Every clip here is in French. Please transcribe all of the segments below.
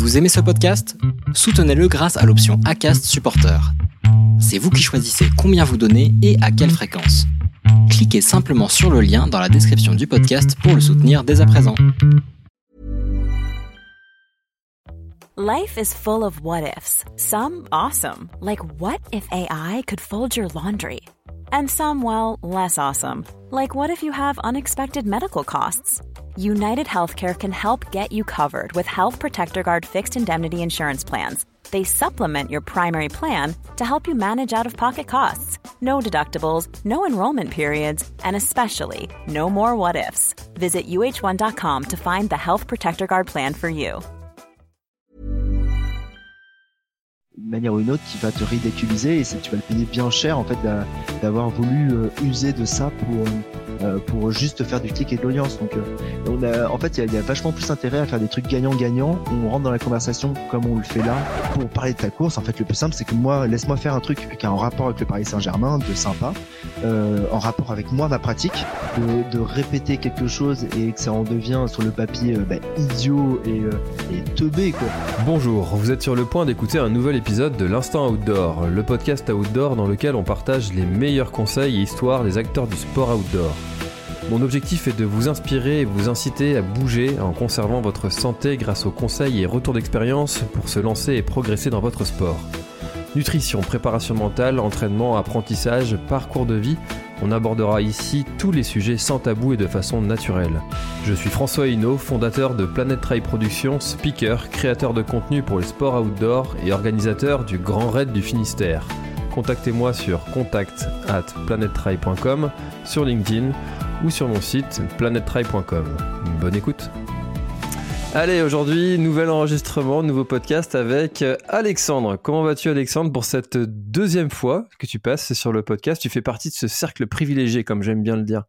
Vous aimez ce podcast? Soutenez-le grâce à l'option ACAST Supporter. C'est vous qui choisissez combien vous donnez et à quelle fréquence. Cliquez simplement sur le lien dans la description du podcast pour le soutenir dès à présent. Life is full of what ifs. Some awesome, like what if AI could fold your laundry? And some, well, less awesome, like what if you have unexpected medical costs? United Healthcare can help get you covered with Health Protector Guard fixed indemnity insurance plans. They supplement your primary plan to help you manage out of pocket costs. No deductibles, no enrollment periods, and especially no more what ifs. Visit uh1.com to find the Health Protector Guard plan for you. Manière ou une autre, qui va te ridiculiser et tu vas le payer bien cher en fait d'avoir voulu euh, user de ça pour euh, euh, pour juste faire du clic et de l'audience. Donc, euh, en fait, il y, a vachement plus intérêt à faire des trucs gagnant-gagnant. On rentre dans la conversation comme on le fait là pour parler de ta course. En fait, le plus simple, c'est que moi, laisse-moi faire un truc qui a un rapport avec le Paris Saint-Germain, de sympa, euh, en rapport avec moi, ma pratique, de, répéter quelque chose et que ça en devient sur le papier bah, idiot et, et teubé. Bonjour, vous êtes sur le point d'écouter un nouvel épisode de l'Instant Outdoor, le podcast outdoor dans lequel on partage les meilleurs conseils et histoires des acteurs du sport outdoor. Mon objectif est de vous inspirer et vous inciter à bouger en conservant votre santé grâce aux conseils et retours d'expérience pour se lancer et progresser dans votre sport. Nutrition, préparation mentale, entraînement, apprentissage, parcours de vie, on abordera ici tous les sujets sans tabou et de façon naturelle. Je suis François Hinault, fondateur de Planet Trail Productions, speaker, créateur de contenu pour les sports outdoor et organisateur du Grand Raid du Finistère. Contactez-moi sur contact at sur LinkedIn ou sur mon site planettry.com. Bonne écoute Allez, aujourd'hui, nouvel enregistrement, nouveau podcast avec Alexandre. Comment vas-tu Alexandre pour cette deuxième fois que tu passes sur le podcast? Tu fais partie de ce cercle privilégié, comme j'aime bien le dire.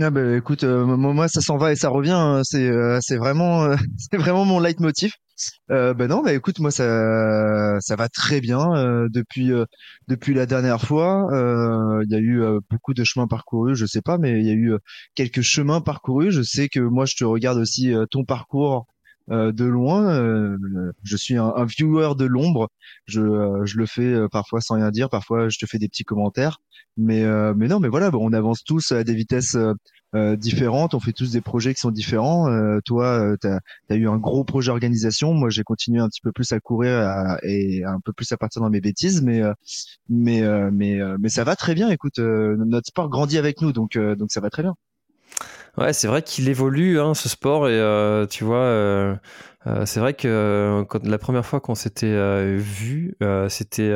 Ah bah, écoute, euh, moi ça s'en va et ça revient. Hein. C'est euh, c'est vraiment euh, c'est vraiment mon leitmotiv. Euh, ben non, bah écoute, moi ça ça va très bien euh, depuis euh, depuis la dernière fois. Il y a eu beaucoup de chemins parcourus, je sais pas, mais il y a eu quelques chemins parcourus. Je sais que moi je te regarde aussi ton parcours de loin. je suis un, un viewer de l'ombre. Je je le fais parfois sans rien dire, parfois je te fais des petits commentaires. Mais mais non, mais voilà, on avance tous à des vitesses euh, différentes. On fait tous des projets qui sont différents. Euh, toi, euh, tu as, eu un gros projet organisation. Moi, j'ai continué un petit peu plus à courir et un peu plus à partir dans mes bêtises, mais mais mais mais ça va très bien. Écoute, notre sport grandit avec nous, donc donc ça va très bien. Ouais, c'est vrai qu'il évolue hein, ce sport et tu vois. c'est vrai que quand, la première fois qu'on s'était vu, c'était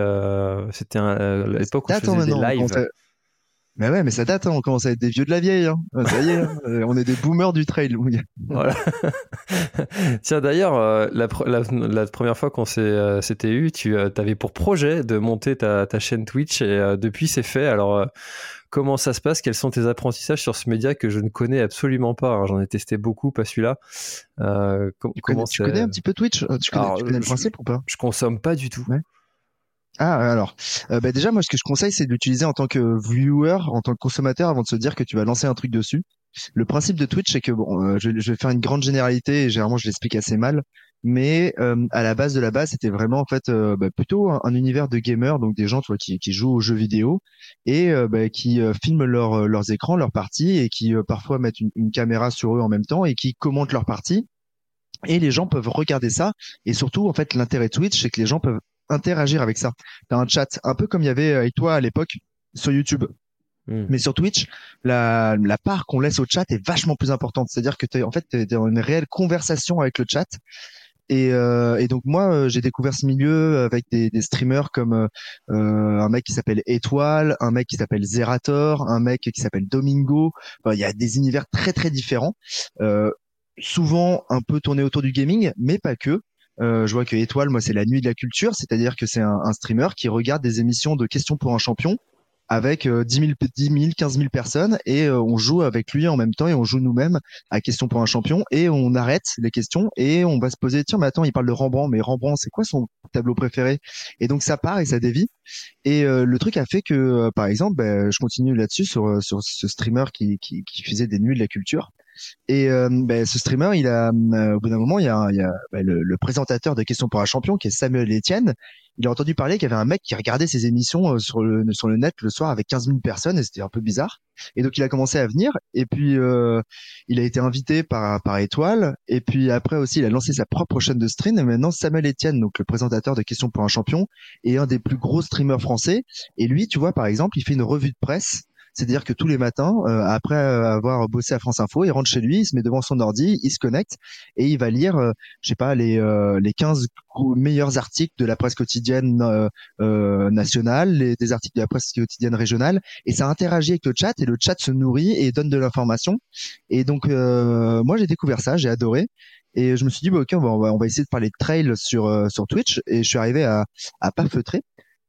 c'était à l'époque où je faisais des lives. Mais ouais, mais ça date, hein, on commence à être des vieux de la vieille. Hein. Ça y est, hein. euh, on est des boomers du trail. voilà. Tiens, d'ailleurs, euh, la, la, première fois qu'on euh, s'était eu, tu avais pour projet de monter ta, ta chaîne Twitch et depuis c'est fait. Alors, comment ça se passe? Quels sont tes apprentissages sur ce média que je ne connais absolument pas J'en ai testé beaucoup, pas celui-là. tu, connais, tu connais, un petit peu Twitch? Tu connais, le principe ou pas? Je consomme pas du tout. Ouais. Ah alors, euh, bah déjà moi ce que je conseille c'est de l'utiliser en tant que viewer, en tant que consommateur avant de se dire que tu vas lancer un truc dessus. Le principe de Twitch c'est que bon, euh, je, vais faire une grande généralité et généralement je l'explique assez mal, mais euh, à la base de la base c'était vraiment en fait bah, plutôt un, univers de gamers, donc des gens tu vois, qui, qui jouent aux jeux vidéo et bah, qui filment leur, leurs écrans, leurs parties et qui parfois mettent une, une caméra sur eux en même temps et qui commentent leurs parties. Et les gens peuvent regarder ça. Et surtout, en fait, l'intérêt de Twitch, c'est que les gens peuvent interagir avec ça. T'as un chat, un peu comme il y avait avec toi à l'époque sur YouTube. Hmm. Mais sur Twitch, la, la part qu'on laisse au chat est vachement plus importante. C'est-à-dire que tu en fait es dans une réelle conversation avec le chat. Et, euh, et donc moi, euh, j'ai découvert ce milieu avec des, des streamers comme euh, un mec qui s'appelle Étoile, un mec qui s'appelle Zerator, un mec qui s'appelle Domingo. Il y a des univers très très différents, euh, souvent un peu tournés autour du gaming, mais pas que. Euh, je vois que Étoile, moi, c'est la nuit de la culture, c'est-à-dire que c'est un, un, streamer qui regarde des émissions de questions pour un champion avec euh, 10 000, 10 000, 15 000 personnes et euh, on joue avec lui en même temps et on joue nous-mêmes à questions pour un champion et on arrête les questions et on va se poser tiens mais attends il parle de Rembrandt mais Rembrandt c'est quoi son tableau préféré? Et donc ça part et ça dévie et euh, le truc a fait que par exemple ben, je continue là-dessus sur sur ce streamer qui, qui, qui faisait des nuits de la culture Et ben, ce streamer, il a au bout d'un moment, il y a, il y a ben, le, le, présentateur de Questions pour un champion qui est Samuel Etienne. Il a entendu parler qu'il y avait un mec qui regardait ses émissions euh, sur le sur le net le soir avec 15 000 personnes et c'était un peu bizarre. Et donc il a commencé à venir. Et puis euh, il a été invité par par Étoile. Et puis après aussi il a lancé sa propre chaîne de stream. Et maintenant Samuel Etienne donc le présentateur de Questions pour un champion est un des plus gros streamers français. Et lui tu vois par exemple il fait une revue de presse c'est-à-dire que tous les matins, euh, après avoir bossé à France Info, il rentre chez lui, il se met devant son ordi, il se connecte et il va lire, euh, je sais pas, les, euh, les 15 meilleurs articles de la presse quotidienne nationale, les, des articles de la presse quotidienne régionale, et ça interagit avec le chat et le chat se nourrit et donne de l'information. Et donc moi j'ai découvert ça, j'ai adoré. Et je me suis dit, bah, ok, on va, on va, essayer de parler de trail sur, sur Twitch. Et je suis arrivé à, à pas feutrer.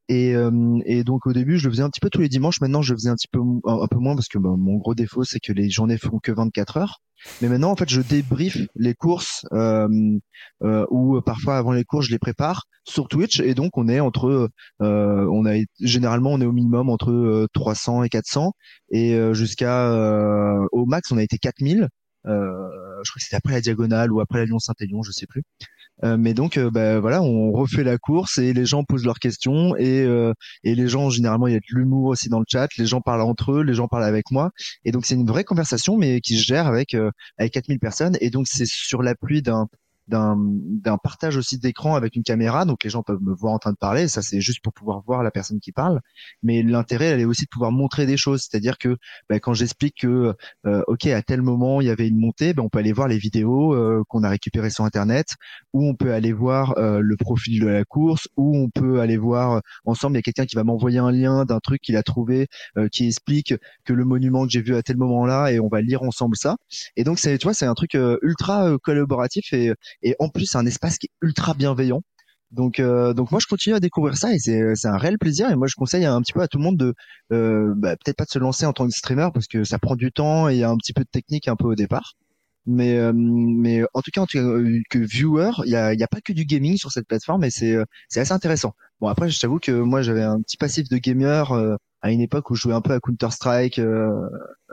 Et, euh, et, donc au début, je le faisais un petit peu tous les dimanches. Maintenant, je le faisais un petit peu un, peu moins parce que bah, mon gros défaut, c'est que les journées font que 24 heures. Mais maintenant, en fait, je débrief les courses euh, euh, ou parfois avant les courses, je les prépare sur Twitch. Et donc, on est entre, euh, on a généralement, on est au minimum entre 300 et 400 et jusqu'à au max, on a été 4000. je crois que c'était après la diagonale ou après la Lyon-Saint-Élion, je sais plus. Euh, mais donc, euh, bah, voilà, on refait la course et les gens posent leurs questions et, euh, et les gens, généralement, il y a de l'humour aussi dans le chat. Les gens parlent entre eux, les gens parlent avec moi. Et donc, c'est une vraie conversation, mais qui se gère avec, avec 4000 personnes. Et donc, c'est sur l'appui d'un d'un partage aussi d'écran avec une caméra, donc les gens peuvent me voir en train de parler. Ça, c'est juste pour pouvoir voir la personne qui parle. Mais l'intérêt, elle est aussi de pouvoir montrer des choses. C'est-à-dire que bah, quand j'explique que, euh, ok, à tel moment il y avait une montée, bah, on peut aller voir les vidéos euh, qu'on a récupérées sur Internet, ou on peut aller voir euh, le profil de la course, ou on peut aller voir ensemble. Il y a quelqu'un qui va m'envoyer un lien d'un truc qu'il a trouvé qui explique que le monument que j'ai vu à tel moment-là, et on va lire ensemble ça. Et donc, c'est, tu vois, c'est un truc ultra collaboratif et et en plus c'est un espace qui est ultra bienveillant. Donc, euh, donc moi je continue à découvrir ça et c'est c'est un réel plaisir et moi je conseille un petit peu à tout le monde de euh, bah, peut-être pas de se lancer en tant que streamer parce que ça prend du temps et il y a un petit peu de technique un peu au départ. Mais euh, mais en tout cas en tout cas, que viewer, il y a y a pas que du gaming sur cette plateforme et c'est c'est assez intéressant. Bon après je t'avoue que moi j'avais un petit passif de gamer à une époque où je jouais un peu à Counter Strike. Euh,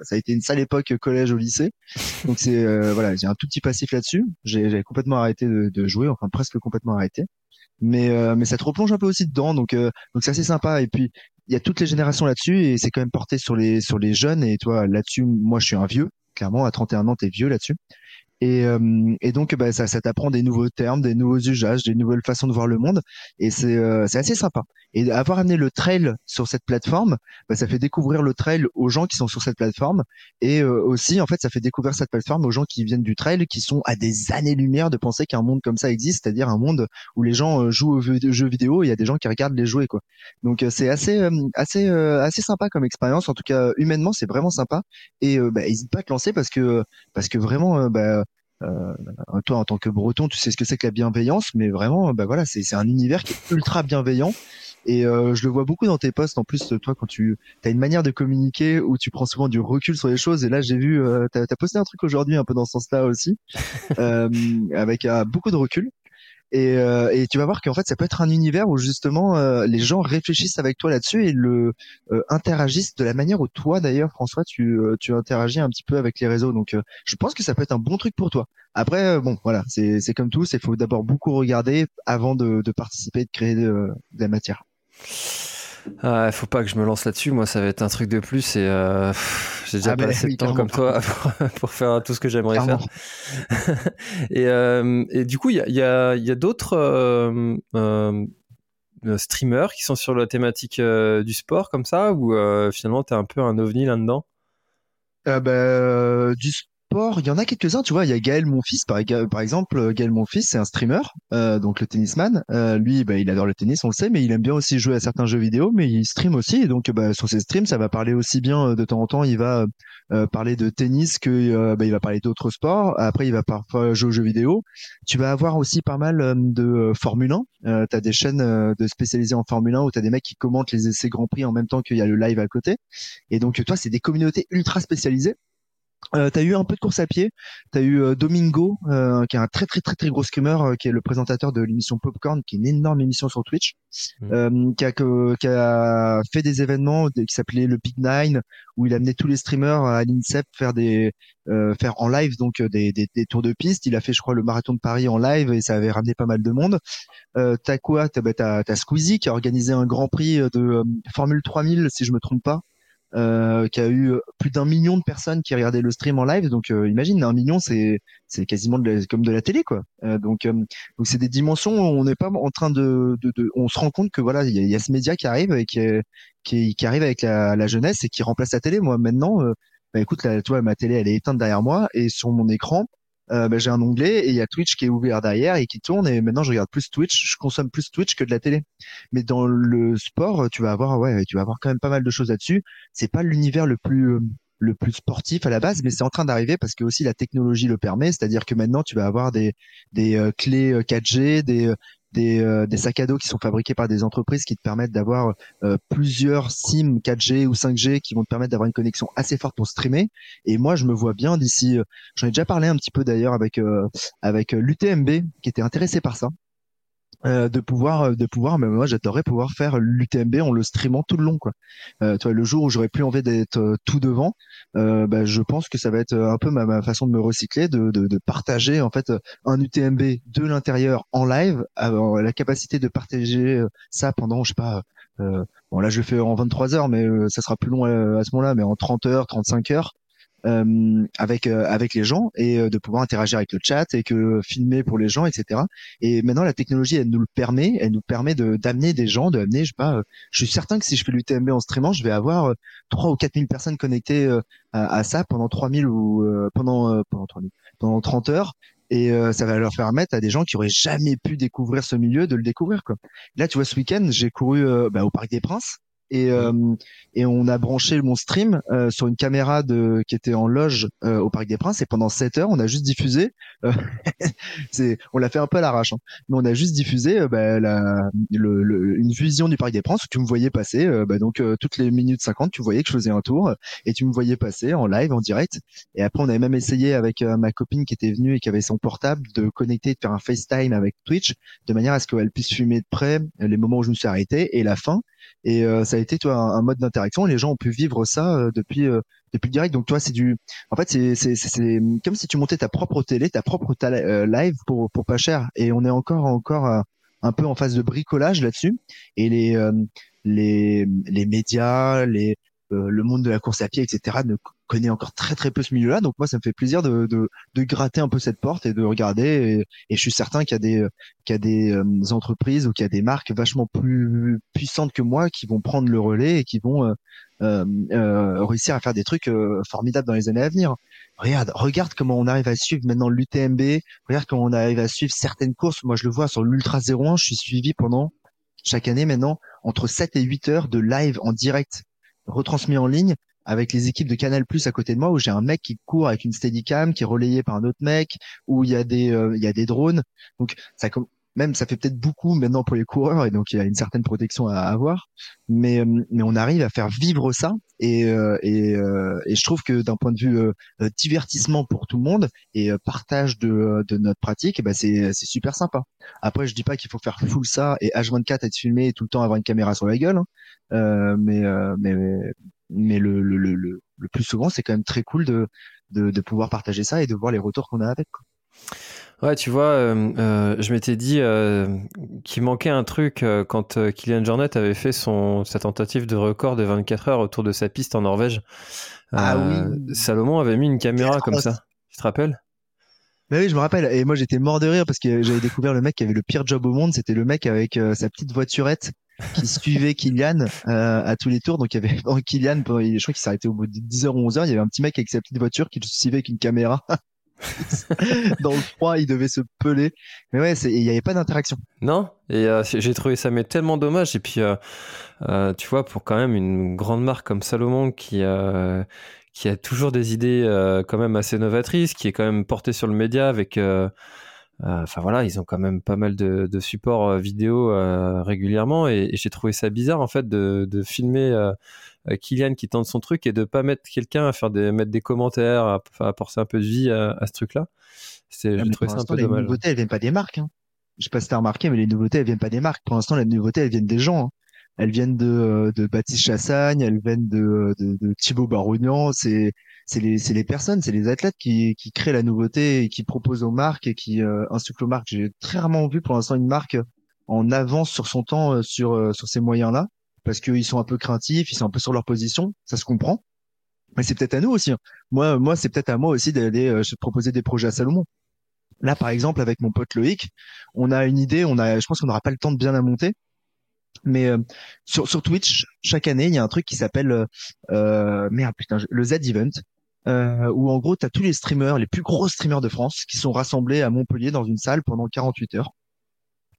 ça a été une sale époque collège au lycée. Donc c'est euh, voilà, j'ai un tout petit passif là-dessus. J'ai complètement arrêté de, de, jouer, enfin presque complètement arrêté. Mais euh, mais ça te replonge un peu aussi dedans, donc donc c'est assez sympa. Et puis il y a toutes les générations là-dessus et c'est quand même porté sur les sur les jeunes. Et toi là-dessus, moi je suis un vieux. Clairement, à 31 ans, t'es vieux là-dessus. Et, euh, et donc, bah, ça, ça t'apprend des nouveaux termes, des nouveaux usages, des nouvelles façons de voir le monde. Et c'est euh, assez sympa. Et avoir amené le trail sur cette plateforme, bah, ça fait découvrir le trail aux gens qui sont sur cette plateforme. Et euh, aussi, en fait, ça fait découvrir cette plateforme aux gens qui viennent du trail, qui sont à des années-lumière de penser qu'un monde comme ça existe, c'est-à-dire un monde où les gens jouent aux jeux vidéo et il y a des gens qui regardent les jouer. quoi. Donc, c'est assez, assez, assez sympa comme expérience. En tout cas, humainement, c'est vraiment sympa. Et bah, n'hésite pas à te lancer parce que, parce que vraiment, bah, euh, toi, en tant que Breton, tu sais ce que c'est que la bienveillance, mais vraiment, bah voilà, c'est un univers qui est ultra bienveillant. Et euh, je le vois beaucoup dans tes posts. En plus, toi, quand tu as une manière de communiquer où tu prends souvent du recul sur les choses. Et là, j'ai vu, euh, tu as, posté un truc aujourd'hui un peu dans ce sens-là aussi, euh, avec euh, beaucoup de recul. Et, euh, et, tu vas voir qu'en fait, ça peut être un univers où justement euh, les gens réfléchissent avec toi là-dessus et le euh, interagissent de la manière où toi, d'ailleurs, François, tu, tu interagis un petit peu avec les réseaux. Donc, je pense que ça peut être un bon truc pour toi. Après, bon, voilà, c'est comme tout, il faut d'abord beaucoup regarder avant de, de participer de créer de la matière. Ah, faut pas que je me lance là-dessus. Moi, ça va être un truc de plus et euh, j'ai déjà ah, pas assez de temps comme toi pour, faire tout ce que j'aimerais faire. et, euh, et, du coup, il y a, y a, y a d'autres euh, euh, streamers qui sont sur la thématique euh, du sport comme ça ou finalement t'es un peu un ovni là-dedans? Bah, du il y en a quelques-uns, tu vois, il y a Gaël Monfils par, par exemple, euh, Gaël Monfils c'est un streamer, euh, donc le tennisman. Euh, lui, bah, il adore le tennis, on le sait, mais il aime bien aussi jouer à certains jeux vidéo, mais il stream aussi, et donc bah, sur ses streams, ça va parler aussi bien de temps en temps, il va parler de tennis que bah, il va parler d'autres sports. Après, il va parfois jouer aux jeux vidéo. Tu vas avoir aussi pas mal de Formule 1. tu as des chaînes de spécialisées en Formule 1 où tu as des mecs qui commentent les essais Grand Prix en même temps qu'il y a le live à côté. Et donc toi, c'est des communautés ultra spécialisées Euh, t'as eu un peu de course à pied. T'as eu euh, Domingo, euh, qui est un très très très très gros screamer, euh, qui est le présentateur de l'émission Popcorn, qui est une énorme émission sur Twitch, euh, qui, a, que- qui a fait des événements qui s'appelaient le Big Nine, où il amenait tous les streamers à l'INSEP faire des euh, faire en live donc des, des, des tours de piste. Il a fait, je crois, le marathon de Paris en live et ça avait ramené pas mal de monde. Euh, t'as quoi? T'as bah, Squeezie qui a organisé un Grand Prix de Formule 3000, si je me trompe pas euh, qui a eu plus d'un million de personnes qui regardaient le stream en live. Donc euh, imagine, un million, c'est c'est quasiment de la- comme de la télé, quoi. Euh, donc euh, donc c'est des dimensions où on n'est pas en train de, de, de- on se rend compte que voilà, il y y a ce média qui arrive et qui qui, qui arrive avec la, la jeunesse et qui remplace la télé. Moi maintenant, euh, bah, écoute, là, tu vois, ma télé, elle est éteinte derrière moi et sur mon écran. Euh, bah, j'ai un onglet et il y a Twitch qui est ouvert derrière et qui tourne et maintenant je regarde plus Twitch, je consomme plus Twitch que de la télé. Mais dans le sport, tu vas avoir ouais, tu vas avoir quand même pas mal de choses là-dessus c'est pas l'univers le plus euh, le plus sportif à la base, mais c'est en train d'arriver parce que aussi la technologie le permet. C'est-à-dire que maintenant tu vas avoir des des euh, clés euh, 4G, des euh, des, euh, des sacs à dos qui sont fabriqués par des entreprises qui te permettent d'avoir euh, plusieurs SIM 4G ou 5G qui vont te permettre d'avoir une connexion assez forte pour streamer. Et moi, je me vois bien d'ici. euh, J'en ai déjà parlé un petit peu d'ailleurs avec avec l'UTMB qui était intéressé par ça euh, de pouvoir euh, de pouvoir mais moi j'adorerais pouvoir faire l'UTMB en le streamant tout le long quoi. Euh, toi le jour où j'aurais plus envie d'être euh, tout devant euh, bah, je pense que ça va être un peu ma, ma façon de me recycler de, de, de partager en fait un UTMB de l'intérieur en live avoir la capacité de partager ça pendant je sais pas bon là je le fais en 23 heures mais ça sera plus long à, à ce moment-là mais en 30 heures 35 heures euh, avec euh, avec les gens et euh, de pouvoir interagir avec le chat et que filmer pour les gens etc et maintenant la technologie elle nous le permet elle nous permet de d'amener des gens de amener je sais pas euh, je suis certain que si je fais l'UTMB en streamant je vais avoir euh, 3 ou 4000 personnes connectées euh, à, à ça pendant 3000 ou pendant pendant 3000 pendant 30 heures. Et euh, ça va leur permettre à des gens qui auraient jamais pu découvrir ce milieu de le découvrir quoi. Là tu vois ce week-end j'ai couru euh, bah, au Parc des Princes et euh, et on a branché mon stream euh, sur une caméra de qui était en loge euh, au Parc des Princes et pendant 7 heures on a juste diffusé euh, c'est on l'a fait un peu à l'arrache hein, mais on a juste diffusé euh, bah, la, le, le- une vision du Parc des Princes où tu me voyais passer euh, bah, donc euh, toutes les minutes 50 tu voyais que je faisais un tour et tu me voyais passer en live en direct. Et après on avait même essayé avec ma copine qui était venue et qui avait son portable de connecter de faire un FaceTime avec Twitch de manière à ce qu'elle puisse filmer de près les moments où je me suis arrêté et la fin. Et euh, ça a été toi un, mode d'interaction. Les gens ont pu vivre ça euh, depuis euh, depuis direct. Donc toi c'est du en fait c'est c'est comme si tu montais ta propre télé ta propre tala- euh, live pour pour pas cher. Et on est encore encore euh, un peu en phase de bricolage là-dessus. Et les euh, les les médias les euh, le monde de la course à pied etc ne connaît encore très très peu ce milieu-là. Donc moi ça me fait plaisir de de gratter un peu cette porte et de regarder. Et, je suis certain qu'il y a des qu'il y a des euh, entreprises ou qu'il y a des marques vachement plus puissantes que moi qui vont prendre le relais et qui vont euh, réussir à faire des trucs formidables dans les années à venir. Regarde, regarde comment on arrive à suivre maintenant l'UTMB, regarde comment on arrive à suivre certaines courses. Moi, je le vois sur l'Ultra 01, je suis suivi pendant chaque année maintenant entre 7 et 8 heures de live en direct retransmis en ligne avec les équipes de Canal Plus à côté de moi où j'ai un mec qui court avec une Steadicam qui est relayé par un autre mec où il y a des euh, il y a des drones. Donc même ça fait peut-être beaucoup maintenant pour les coureurs et donc il y a une certaine protection à avoir mais euh, mais on arrive à faire vivre ça et euh, et, euh, et je trouve que d'un point de vue euh, divertissement pour tout le monde et euh, partage de de notre pratique eh ben c'est c'est super sympa après je dis pas qu'il faut faire full ça et H24 être filmé et tout le temps avoir une caméra sur la gueule hein. Euh, mais mais mais le, le le le plus souvent c'est quand même très cool de de de pouvoir partager ça et de voir les retours qu'on a avec quoi. Ouais, tu vois, euh, euh, je m'étais dit euh, qu'il manquait un truc euh, quand euh, Kylian Jornet avait fait son, sa tentative de record de 24 heures autour de sa piste en Norvège. Ah oui. Salomon avait mis une caméra comme ça. Tu te rappelles? Bah oui, je me rappelle. Et moi, j'étais mort de rire parce que j'avais découvert le mec qui avait le pire job au monde. C'était le mec avec euh, sa petite voiturette qui suivait Kylian euh, à tous les tours. Donc, il y avait Kylian, je crois qu'il arrêté au bout de 10h ou 11h. Il y avait un petit mec avec sa petite voiture qui le suivait avec une caméra. Dans le froid, il devait se peler. Mais ouais, il n'y avait pas d'interaction. Non Et euh, j'ai trouvé ça mais tellement dommage. Et puis, euh, euh, tu vois, pour quand même une grande marque comme Salomon qui, a toujours des idées quand même assez novatrices, qui est quand même portée sur le média avec, Enfin voilà, ils ont quand même pas mal de, de supports vidéo régulièrement et, j'ai trouvé ça bizarre en fait de, de filmer Kylian qui tente son truc et de pas mettre quelqu'un à faire des mettre des commentaires, à, apporter un peu de vie à, ce truc-là. C'est, j'ai trouvé ça un peu dommage. Les nouveautés, elles viennent pas des marques. Hein. Je sais pas si t'as remarqué, mais les nouveautés, elles viennent pas des marques. Pour l'instant, les nouveautés, elles viennent des gens. Hein. Elles viennent de, de Baptiste Chassagne, elles viennent de, de, de Thibaut Barougnan. C'est, c'est les, les personnes, c'est les athlètes qui, qui créent la nouveauté et qui proposent aux marques et qui euh, insufflent aux marques. J'ai très rarement vu pour l'instant une marque en avance sur son temps euh, sur, euh, sur ces moyens-là parce qu'ils sont un peu craintifs, ils sont un peu sur leur position. Ça se comprend. Mais c'est peut-être à nous aussi. Hein. Moi, moi, c'est peut-être à moi aussi d'aller euh, proposer des projets à Salomon. Là, par exemple, avec mon pote Loïc, on a une idée. On a, je pense qu'on n'aura pas le temps de bien la monter. Mais euh, sur, Twitch, chaque année, il y a un truc qui s'appelle euh, euh merde putain, le Z Event, euh, où en gros, tu as tous les streamers, les plus gros streamers de France, qui sont rassemblés à Montpellier dans une salle pendant 48 heures.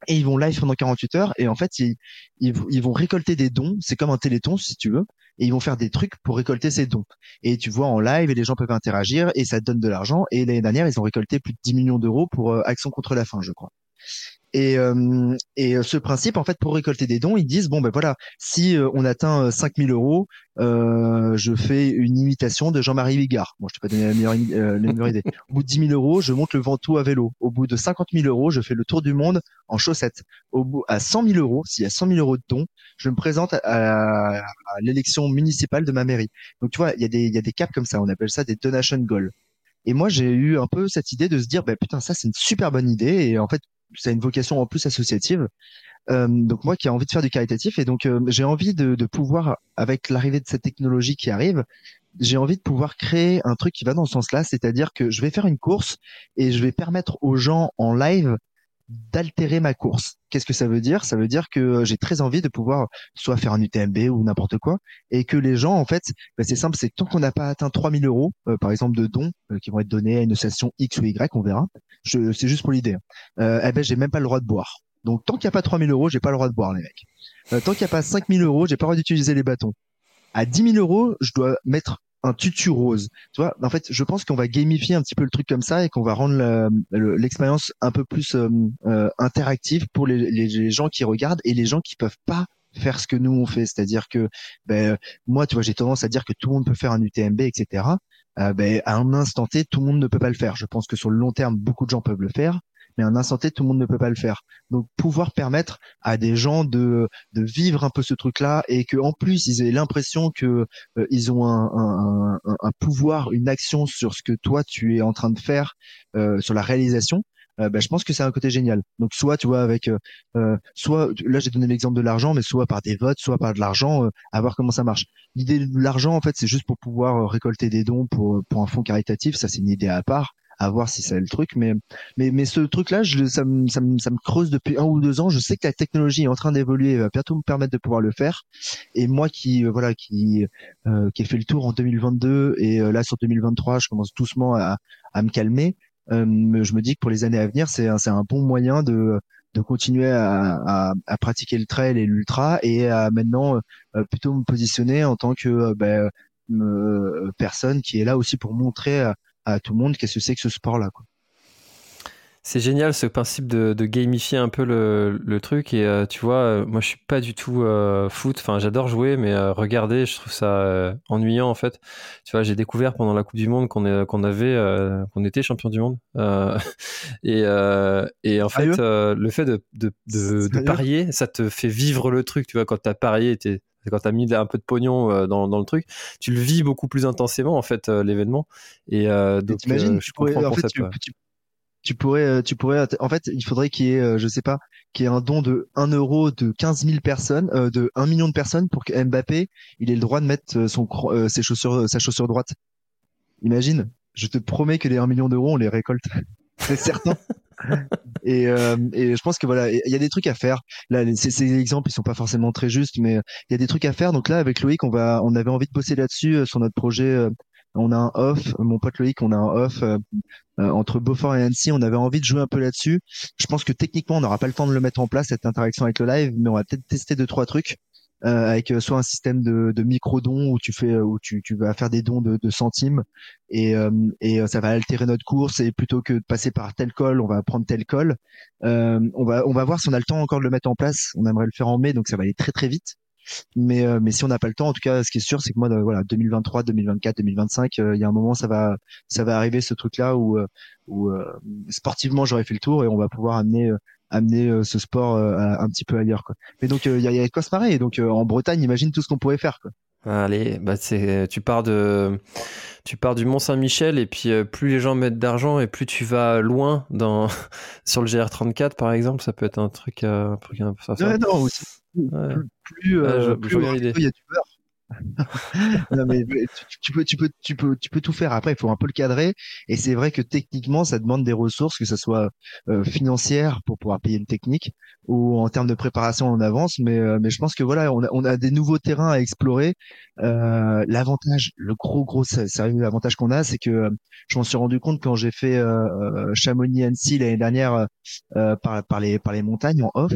Et ils vont live pendant 48 heures et en fait ils, ils, vont récolter des dons c'est comme un téléthon si tu veux et ils vont faire des trucs pour récolter ces dons. Et tu vois en live et les gens peuvent interagir et ça te donne de l'argent et l'année dernière ils ont récolté plus de 10 millions d'euros pour Action contre la faim je crois et, euh, et euh, ce principe, en fait, pour récolter des dons, ils disent bon ben voilà, si euh, on atteint 5000 euros, euh, je fais une imitation de Jean-Marie Bigard. Bon, je t'ai pas donné la meilleure, la meilleure idée. Au bout de 10 000 euros, je monte le Ventoux à vélo. Au bout de 50 000 euros, je fais le tour du monde en chaussettes. Au bout à 100 000 euros, s'il y a 100 000 euros de dons, je me présente à, à l'élection municipale de ma mairie. Donc tu vois, il y a des il y a des caps comme ça. On appelle ça des donation goals. Et moi, j'ai eu un peu cette idée de se dire, bah, putain, ça, c'est une super bonne idée. Et en fait, ça a une vocation en plus associative. Euh, donc moi qui ai envie de faire du caritatif et donc euh, j'ai envie de, de, pouvoir, avec l'arrivée de cette technologie qui arrive, j'ai envie de pouvoir créer un truc qui va dans ce sens-là, c'est-à-dire que je vais faire une course et je vais permettre aux gens en live d'altérer ma course. Qu'est-ce que ça veut dire? Ça veut dire que j'ai très envie de pouvoir soit faire un UTMB ou n'importe quoi, et que les gens, en fait, bah, c'est simple, c'est tant qu'on n'a pas atteint 3000 euros, euh, par exemple, de dons euh, qui vont être donnés à une association X ou Y, on verra. Je, c'est juste pour l'idée. Hein. Euh, eh ben, j'ai même pas le droit de boire. Donc, tant qu'il n'y a pas 3000 euros, j'ai pas le droit de boire, les mecs. Euh, tant qu'il n'y a pas 5000 euros, j'ai pas le droit d'utiliser les bâtons. À 10 000 euros, je dois mettre un tutu rose. Tu vois, en fait, je pense qu'on va gamifier un petit peu le truc comme ça et qu'on va rendre l'expérience un peu plus euh, euh, interactive pour les, gens qui regardent et les gens qui peuvent pas faire ce que nous on fait. C'est-à-dire que, ben, moi, tu vois, j'ai tendance à dire que tout le monde peut faire un UTMB, etc. Euh, ben, à un instant T, tout le monde ne peut pas le faire. Je pense que sur le long terme, beaucoup de gens peuvent le faire mais en instant T, tout le monde ne peut pas le faire. Donc pouvoir permettre à des gens de, de vivre un peu ce truc-là et que en plus ils aient l'impression que euh, ils ont un, un, un, pouvoir, une action sur ce que toi tu es en train de faire, euh, sur la réalisation. Euh, bah, je pense que c'est un côté génial. Donc soit tu vois avec, euh, soit là j'ai donné l'exemple de l'argent, mais soit par des votes, soit par de l'argent, à voir comment ça marche. L'idée de l'argent en fait c'est juste pour pouvoir récolter des dons pour pour un fonds caritatif, ça c'est une idée à part à voir si c'est le truc. Mais, mais, mais ce truc-là, je, ça, me, ça, me, ça me creuse depuis un ou deux ans. Je sais que la technologie est en train d'évoluer et va bientôt me permettre de pouvoir le faire. Et moi qui, euh, voilà, qui, euh, qui ai fait le tour en 2022 et euh, là sur 2023, je commence doucement à, à me calmer. je me dis que pour les années à venir, c'est un, un bon moyen de, de continuer à, à, à, pratiquer le trail et l'ultra et à maintenant plutôt me positionner en tant que ben, personne qui est là aussi pour montrer à tout le monde qu'est-ce que c'est que ce sport-là. C'est génial ce principe de, gamifier un peu le, truc et euh, tu vois, euh, moi je suis pas du tout euh, foot, enfin j'adore jouer mais regarder je trouve ça ennuyant en fait. Tu vois, j'ai découvert pendant la Coupe du Monde qu'on qu'on avait qu'on était champion du monde. Et, et en fait le fait de, de, de, parier ça te fait vivre le truc, tu vois, quand tu as parié, quand tu as mis un peu de pognon euh, dans, dans, le truc, tu le vis beaucoup plus intensément en fait euh, l'événement. Et euh, donc je comprends en fait, tu, pourrais, tu pourrais, en fait, il faudrait qu'il y ait, je sais pas, qu'il y ait un don de 1 euro de 15 000 personnes, de 1 million de personnes pour que Mbappé, il ait le droit de mettre son, ses chaussures, sa chaussure droite. Imagine, je te promets que les 1 million d'euros, on les récolte. C'est certain. et, euh, et je pense que voilà, il y a des trucs à faire. Là, ces, exemples, ils sont pas forcément très justes, mais il y a des trucs à faire. Donc là, avec Loïc, on va, on avait envie de bosser là-dessus euh, sur notre projet. Euh, on a un off, mon pote Loïc, on a un off entre Beaufort et Annecy. On avait envie de jouer un peu là-dessus. Je pense que techniquement, on n'aura pas le temps de le mettre en place cette interaction avec le live, mais on va peut-être tester deux trois trucs. Euh, avec euh, soit un système de, de micro dons où tu fais où tu, tu vas faire des dons de, de centimes et et ça va altérer notre course et plutôt que de passer par tel col, on va prendre tel col. on va on va voir si on a le temps encore de le mettre en place. On aimerait le faire en mai, donc ça va aller très très vite. Mais mais si on n'a pas le temps, en tout cas, ce qui est sûr, c'est que moi, voilà, 2023, 2024, 2025, il y a un moment, ça va ça va arriver ce truc-là où où sportivement j'aurais fait le tour et on va pouvoir amener amener euh, ce sport euh, un petit peu ailleurs quoi. Mais donc il y a, y a quoi se marrer donc euh, en Bretagne imagine tout ce qu'on pourrait faire quoi. Allez, bah c'est tu pars de tu pars du Mont Saint-Michel et puis plus les gens mettent d'argent et plus tu vas loin dans sur le GR34 par exemple, ça peut être un truc un truc un peu ça. non, aussi, plus, plus, plus, il y a du beurre non, mais tu, peux, tu peux, tu peux, tu peux tout faire. Après, il faut un peu le cadrer. Et c'est vrai que techniquement, ça demande des ressources, que ce soit euh, financières pour pouvoir payer une technique ou en termes de préparation en avance. Mais, euh, mais je pense que voilà, on a, on a des nouveaux terrains à explorer. Euh, l'avantage, le gros, gros, sérieux avantage qu'on a, c'est que je m'en suis rendu compte quand j'ai fait Chamonix-Annecy l'année dernière par, par les, par les montagnes en off.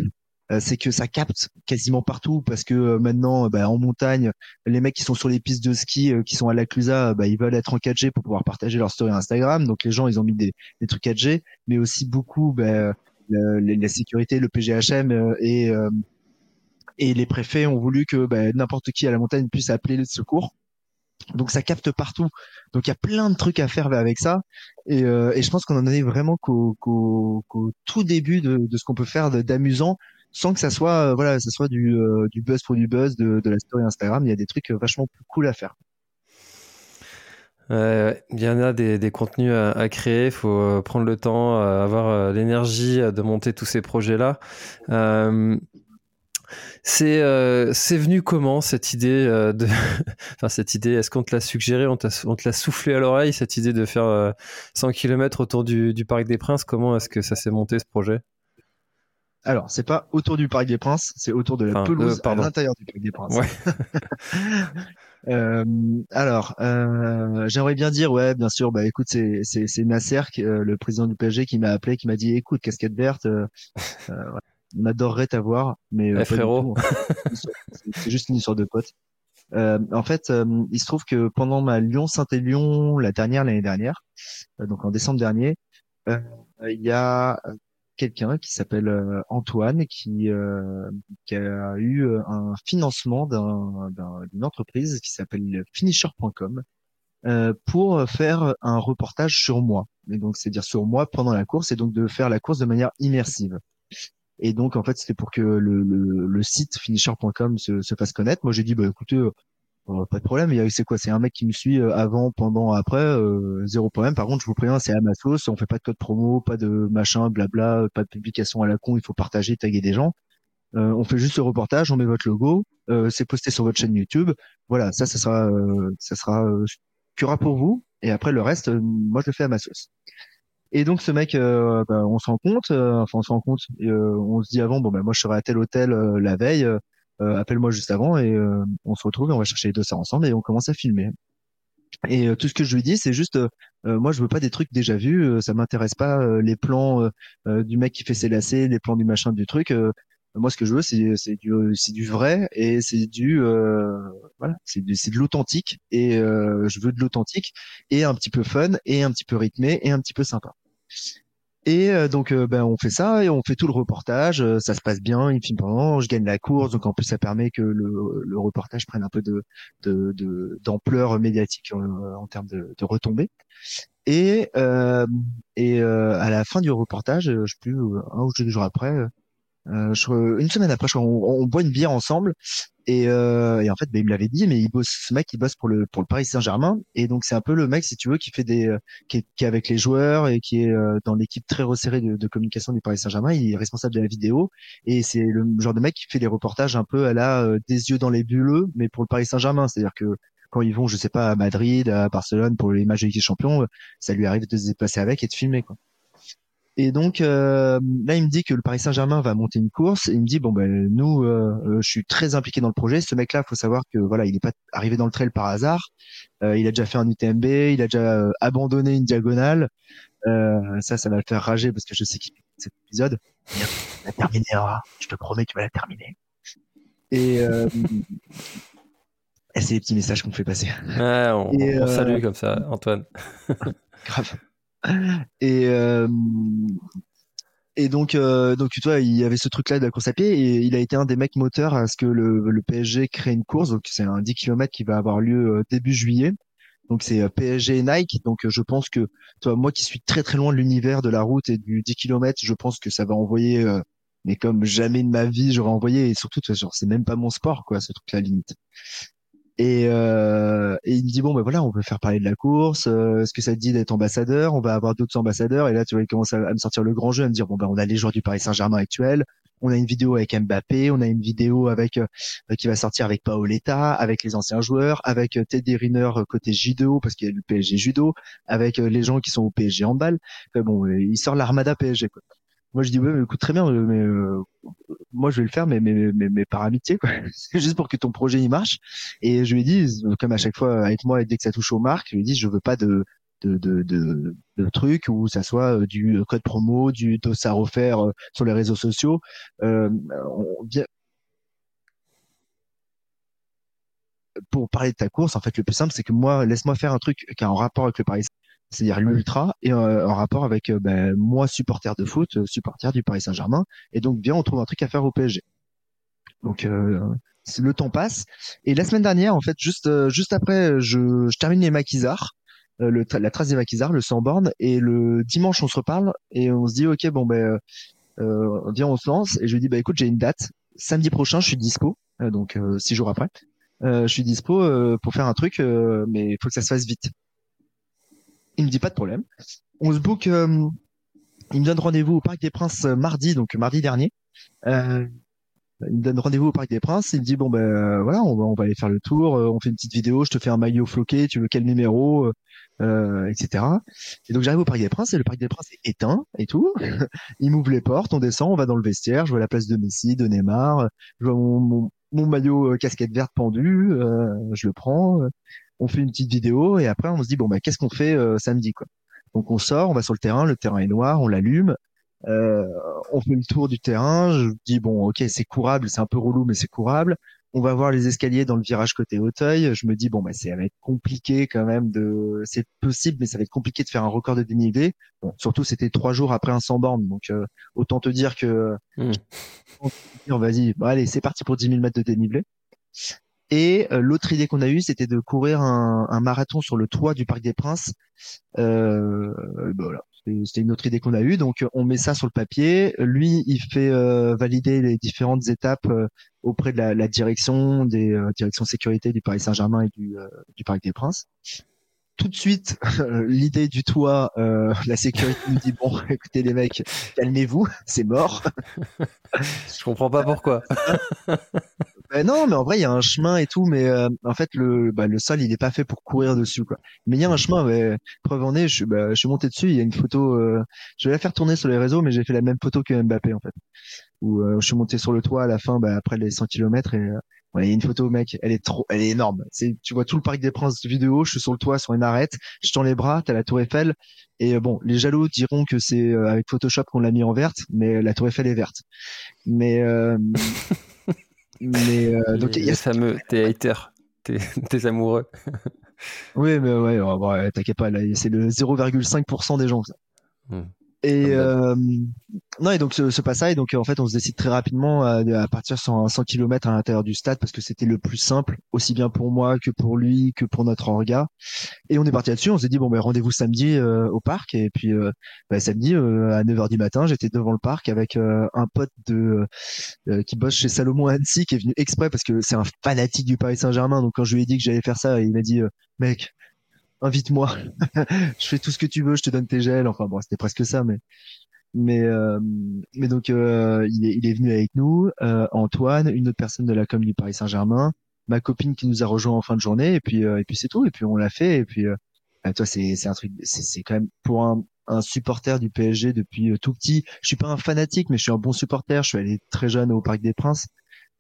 Euh, c'est que ça capte quasiment partout parce que euh, maintenant bah, en montagne les mecs qui sont sur les pistes de ski euh, qui sont à la Clusa bah, ils veulent être en 4G pour pouvoir partager leur story Instagram donc les gens ils ont mis des, des trucs 4G mais aussi beaucoup bah, la, la, sécurité le PGHM et et les préfets ont voulu que bah, n'importe qui à la montagne puisse appeler le secours donc ça capte partout. Donc il y a plein de trucs à faire avec ça. Et, et je pense qu'on en est vraiment qu'au tout début de, de ce qu'on peut faire d'amusant sans que ça soit euh, voilà ça soit du, euh, du buzz pour du buzz de, de, la story Instagram il y a des trucs euh, vachement plus cool à faire. Il y en a des, des contenus à, créer, il faut prendre le temps, avoir l'énergie de monter tous ces projets-là. Euh, c'est c'est venu comment cette idée de enfin cette idée est-ce qu'on te l'a suggéré on, te l'a soufflé à l'oreille cette idée de faire 100 km autour du, du Parc des Princes? Comment est-ce que ça s'est monté ce projet? Alors, c'est pas autour du Parc des Princes, c'est autour de la pelouse euh, à l'intérieur du Parc des Princes. Ouais. euh, alors, euh, j'aimerais bien dire, ouais, bien sûr, bah écoute, c'est c'est c'est Nasser, euh, le président du PSG, qui m'a appelé, qui m'a dit, écoute, casquette verte, euh, on adorerait t'avoir, mais hey, frérot, c'est juste une histoire de potes. en fait, il se trouve que pendant ma Lyon-Saint-Élion, la dernière l'année dernière, donc en décembre dernier, il y a quelqu'un qui s'appelle euh, Antoine qui, euh, qui a eu euh, un financement d'une entreprise qui s'appelle finisher.com pour faire un reportage sur moi. Et donc, c'est dire sur moi pendant la course et donc de faire la course de manière immersive. Et donc, en fait, c'était pour que le, le, le site finisher.com se, se, fasse connaître. Moi, j'ai dit, bah, écoutez, pas de problème. C'est quoi? C'est un mec qui me suit euh, avant, pendant, après, euh, zéro problème. Par contre, je vous préviens, c'est à ma sauce. On fait pas de code promo, pas de machin, blabla, pas de publication à la con. Il faut partager, taguer des gens. Euh, on fait juste le reportage, on met votre logo, c'est posté sur votre chaîne YouTube. Voilà, ça, ça sera, ça sera cura pour vous. Et après le reste, moi je le fais à ma sauce. Et donc ce mec, bah, on se rend compte, enfin on se rend compte, on se dit avant, bon ben moi je serai à tel hôtel la veille, euh, appelle-moi juste avant et euh, on se retrouve et on va chercher les ça ensemble et on commence à filmer. Et euh, tout ce que je lui dis, c'est juste, moi, je veux pas des trucs déjà vus. ça m'intéresse pas les plans du mec qui fait ses lacets, les plans du machin du truc. moi, ce que je veux, c'est c'est du c'est du vrai et c'est du voilà, c'est c'est de l'authentique. Et je veux de l'authentique et un petit peu fun et un petit peu rythmé et un petit peu sympa. Et euh, donc, euh, ben, on fait ça et on fait tout le reportage. Euh, ça se passe bien, il filme pendant, je gagne la course. Donc, en plus, ça permet que le, le reportage prenne un peu de d'ampleur de, médiatique en, termes de, de retombées. Et, et à la fin du reportage, je sais plus, un ou deux jours après, euh, je, une semaine après, je, on, on, boit une bière ensemble et, euh, et en fait, ben, il me l'avait dit, mais il bosse, ce mec, il bosse pour le pour le Paris Saint-Germain et donc c'est un peu le mec, si tu veux, qui fait des, euh, qui est, qui est avec les joueurs et qui est euh, dans l'équipe très resserrée de, de, communication du Paris Saint-Germain. Il est responsable de la vidéo et c'est le genre de mec qui fait des reportages un peu à la des yeux dans les bulles, mais pour le Paris Saint-Germain, c'est-à-dire que quand ils vont, je sais pas, à Madrid, à Barcelone pour les matchs de Ligue des Champions, ça lui arrive de se déplacer avec et de filmer quoi. Et donc euh, là, il me dit que le Paris Saint-Germain va monter une course. Et il me dit bon ben nous, euh, euh, je suis très impliqué dans le projet. Ce mec-là, faut savoir que voilà, il n'est pas arrivé dans le trail par hasard. il a déjà fait un UTMB, il a déjà abandonné une diagonale. ça, ça va le faire rager parce que je sais qu'il cet épisode. Tu la termineras. Je te promets, tu vas la terminer. Et, euh, et c'est les petits messages qu'on fait passer. Ouais, on, Et, on euh, salue comme ça, Antoine. Grave. Et euh, et donc euh, donc tu vois, il y avait ce truc-là de la course à pied et il a été un des mecs moteurs à ce que le, le PSG crée une course. Donc c'est un 10 km qui va avoir lieu euh, début juillet. Donc c'est euh, PSG et Nike. Donc je pense que toi, moi qui suis très très loin de l'univers de la route et du 10 km, je pense que ça va envoyer. euh, mais comme jamais de ma vie j'aurais envoyé et surtout vois, genre c'est même pas mon sport quoi ce truc là limite et, euh, il me dit bon ben voilà, on peut faire parler de la course. euh, Est-ce que ça te dit d'être ambassadeur? On va avoir d'autres ambassadeurs. Et là, tu vois, il commence à, me sortir le grand jeu, à me dire bon ben on a les joueurs du Paris Saint-Germain actuel. On a une vidéo avec Mbappé, on a une vidéo avec euh, qui va sortir avec Paoletta, avec les anciens joueurs, avec euh, Teddy Riner euh, côté judo parce qu'il y a le PSG judo, avec euh, les gens qui sont au PSG handball. Enfin, bon, il sort l'armada PSG. Quoi. Moi, je dis ouais, mais écoute très bien, euh, mais euh, moi je vais le faire, mais mais mais, mais par amitié quoi. C'est juste pour que ton projet il marche. Et je lui ai dit, comme à chaque fois avec moi, dès que ça touche aux marques, je lui ai dit, je veux pas de de de de, de trucs où ça soit euh, du code promo, du dossard offert euh, sur les réseaux sociaux. Euh, on pour parler de ta course, en fait, le plus simple, c'est que moi, laisse-moi faire un truc qui a un rapport avec le Paris, c'est-à-dire l'ultra, et euh, un rapport avec euh, ben, moi, supporter de foot, euh, supporter du Paris Saint-Germain, et donc viens, on trouve un truc à faire au PSG. Donc euh, le temps passe, et la semaine dernière, en fait, juste euh, juste après, je, je termine les maquisards, le la trace des maquisards, le 100 bornes, et le dimanche, on se reparle et on se dit, ok, bon ben, viens, on se lance, et je lui dis, bah écoute, j'ai une date, samedi prochain, je suis dispo, donc six jours après. Je suis dispo pour faire un truc, mais il faut que ça se fasse vite. Me dit pas de problème. On se book, euh, il me donne rendez-vous au Parc des Princes euh, mardi, donc mardi dernier. Euh, il me donne rendez-vous au Parc des Princes. Il me dit bon ben voilà, on va, aller faire le tour. on fait une petite vidéo. Je te fais un maillot floqué. Tu veux quel numéro, etc. Et donc j'arrive au Parc des Princes et le Parc des Princes est éteint et tout. il m'ouvre les portes, on descend, on va dans le vestiaire. Je vois la place de Messi, de Neymar. Je vois mon, maillot casquette verte pendu. je le prends. On fait une petite vidéo et après on se dit bon bah qu'est-ce qu'on fait euh, samedi quoi. Donc on sort, on va sur le terrain, le terrain est noir, on l'allume, euh, on fait le tour du terrain. Je dis bon ok c'est courable, c'est un peu relou mais c'est courable. On va voir les escaliers dans le virage côté Auteuil. Je me dis bon bah c'est ça va être compliqué quand même de, c'est possible mais ça va être compliqué de faire un record de dénivelé. Bon surtout c'était trois jours après un 100 bornes donc euh, autant te dire que Hmm. vas-y bon, allez c'est parti pour 10 000 mètres de dénivelé. Et euh, l'autre idée qu'on a eue, c'était de courir un, un marathon sur le toit du Parc des Princes. Euh, bah voilà, c'était une autre idée qu'on a eue. Donc on met ça sur le papier. Lui, il fait euh, valider les différentes étapes euh, auprès de la, la direction des euh, directions sécurité du Paris Saint-Germain et du, euh, du Parc des Princes. Tout de suite, l'idée du toit, euh, la sécurité nous dit bon, écoutez les mecs, calmez-vous, c'est mort. Je comprends pas pourquoi. Ben non, mais en vrai, il y a un chemin et tout, mais euh, en fait, le, bah, le sol, il est pas fait pour courir dessus, quoi. Mais il y a un chemin, mais preuve en est, je, suis- bah, je suis monté dessus, il y a une photo, euh, je vais la faire tourner sur les réseaux, mais j'ai fait la même photo que Mbappé, en fait. Où euh, je suis monté sur le toit à la fin, bah, après les 100 km, et euh, ouais, il y a une photo, mec, elle est trop, elle est énorme. C'est, tu vois tout le Parc des Princes vidéo, je suis sur le toit, sur une arête, je tends les bras, t'as la Tour Eiffel, et euh, bon, les jaloux diront que c'est euh, avec Photoshop qu'on l'a mis en verte, mais la Tour Eiffel est verte. Mais, euh, mais euh, donc il y a fameux, tes haters, tes, amoureux. Oui, mais ouais, t'inquiète pas, c'est le 0,5% des gens. ça. Hmm. Et euh, non, et donc ce, ce passage, donc en fait, on se décide très rapidement à, à partir sur un 100 km à l'intérieur du stade parce que c'était le plus simple, aussi bien pour moi que pour lui, que pour notre orga. Et on est parti là-dessus. On s'est dit bon, ben rendez-vous samedi euh, au parc. Et puis euh, bah, samedi euh, à 9h du matin, j'étais devant le parc avec euh, un pote de euh, qui bosse chez Salomon Annecy, qui est venu exprès parce que c'est un fanatique du Paris Saint-Germain. Donc quand je lui ai dit que j'allais faire ça, il m'a dit euh, mec, invite-moi, je fais tout ce que tu veux, je te donne tes gels. Enfin bon, c'était presque ça, mais mais euh, mais donc euh, il est il est venu avec nous, euh, Antoine, une autre personne de la com du Paris Saint-Germain, ma copine qui nous a rejoint en fin de journée, et puis euh, et puis c'est tout, et puis on l'a fait, et puis euh, bah, toi c'est c'est un truc, c'est c'est quand même pour un un supporter du PSG depuis euh, tout petit. Je suis pas un fanatique, mais je suis un bon supporter. Je suis allé très jeune au Parc des Princes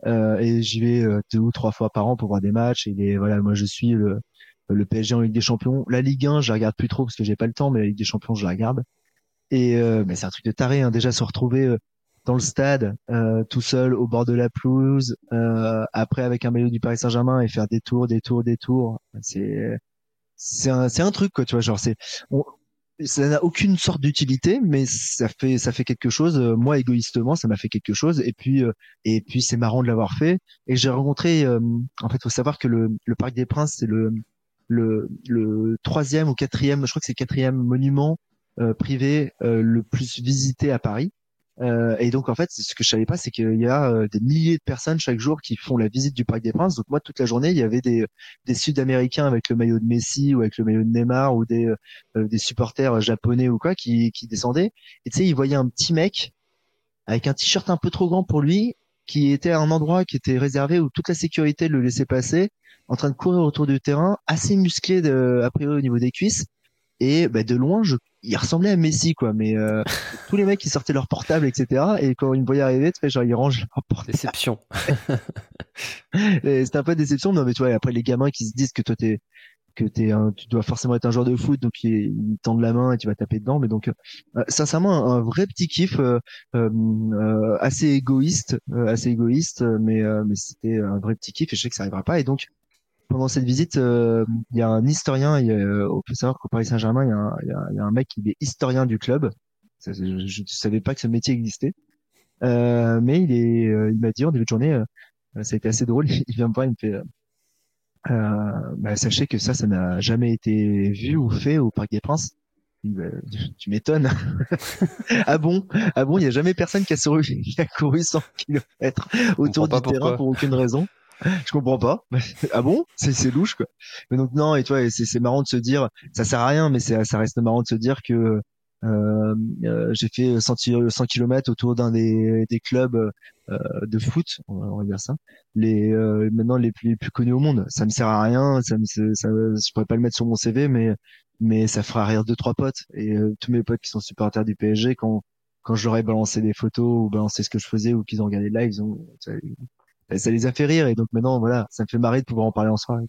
euh, et j'y vais euh, deux ou trois fois par an pour voir des matchs. Et voilà, moi je suis le, le PSG en Ligue des Champions. La Ligue 1, je la regarde plus trop parce que j'ai pas le temps, mais la Ligue des Champions, je la regarde. Et euh, mais c'est un truc de taré, hein, déjà se retrouver euh, dans le stade, euh, tout seul au bord de la pelouse, euh, après avec un maillot du Paris Saint-Germain et faire des tours, des tours, des tours. C'est c'est un c'est un truc quoi, tu vois, genre c'est ça n'a aucune sorte d'utilité, mais ça fait ça fait quelque chose. Euh, moi égoïstement, ça m'a fait quelque chose. Et puis euh, et puis c'est marrant de l'avoir fait. Et j'ai rencontré. En fait, faut savoir que le, le Parc des Princes, c'est le, le le troisième ou quatrième, je crois que c'est le quatrième monument privé le plus visité à Paris. Euh, et donc en fait, ce que je savais pas, c'est qu'il y a euh, des milliers de personnes chaque jour qui font la visite du Parc des Princes. Donc moi, toute la journée, il y avait des, des Sud-Américains avec le maillot de Messi ou avec le maillot de Neymar ou des, euh, des supporters japonais ou quoi qui, qui descendaient. Et tu sais, ils voyaient un petit mec avec un t-shirt un peu trop grand pour lui, qui était à un endroit qui était réservé où toute la sécurité le laissait passer, en train de courir autour du terrain, assez musclé de, a priori au niveau des cuisses. Et bah, de loin, je, il ressemblait à Messi, quoi. Mais euh, tous les mecs, qui sortaient leur portable, etc. Et quand ils me voyaient arriver, tu fais genre, ils rangent leur portable. Déception. C'était un peu déception. Non, mais tu vois, après, les gamins qui se disent que toi, t'es que t'es un, tu dois forcément être un joueur de foot, donc ils, tendent la main et tu vas taper dedans. Mais donc, euh, sincèrement, un, vrai petit kiff, euh, euh, assez égoïste, assez égoïste, mais mais c'était un vrai petit kiff et je sais que ça arrivera pas. Et donc, pendant cette visite, euh, il y a un historien. Il y a, faut savoir qu'au Paris Saint-Germain, il, y, a un mec qui est historien du club. je ne savais pas que ce métier existait, euh, mais il est, euh, il m'a dit en début de journée, euh, ça a été assez drôle. Il vient me voir, il me fait, bah, sachez que ça, ça n'a jamais été vu ou fait au Parc des Princes. Bah, tu m'étonnes. ah bon? Ah bon, il n'y a jamais personne qui a, couru, qui a couru 100 km autour du terrain pour aucune raison. je comprends pas. ah bon? C'est louche quoi. Mais donc non et toi c'est marrant de se dire ça sert à rien mais ça reste marrant de se dire que euh, euh, j'ai fait 100, 100 km autour d'un des, des clubs euh, de foot, on va, dire ça, les euh, maintenant les plus, les plus connus au monde. Ça me sert à rien, ça me ça, je pourrais pas le mettre sur mon CV, mais mais ça fera rire deux trois potes et euh, tous mes potes qui sont supporters du PSG quand quand j'aurais balancé des photos ou balancé ce que je faisais ou qu'ils ont regardé live, ils ont ça les a fait rire et donc maintenant voilà ça me fait marrer de pouvoir en parler en soirée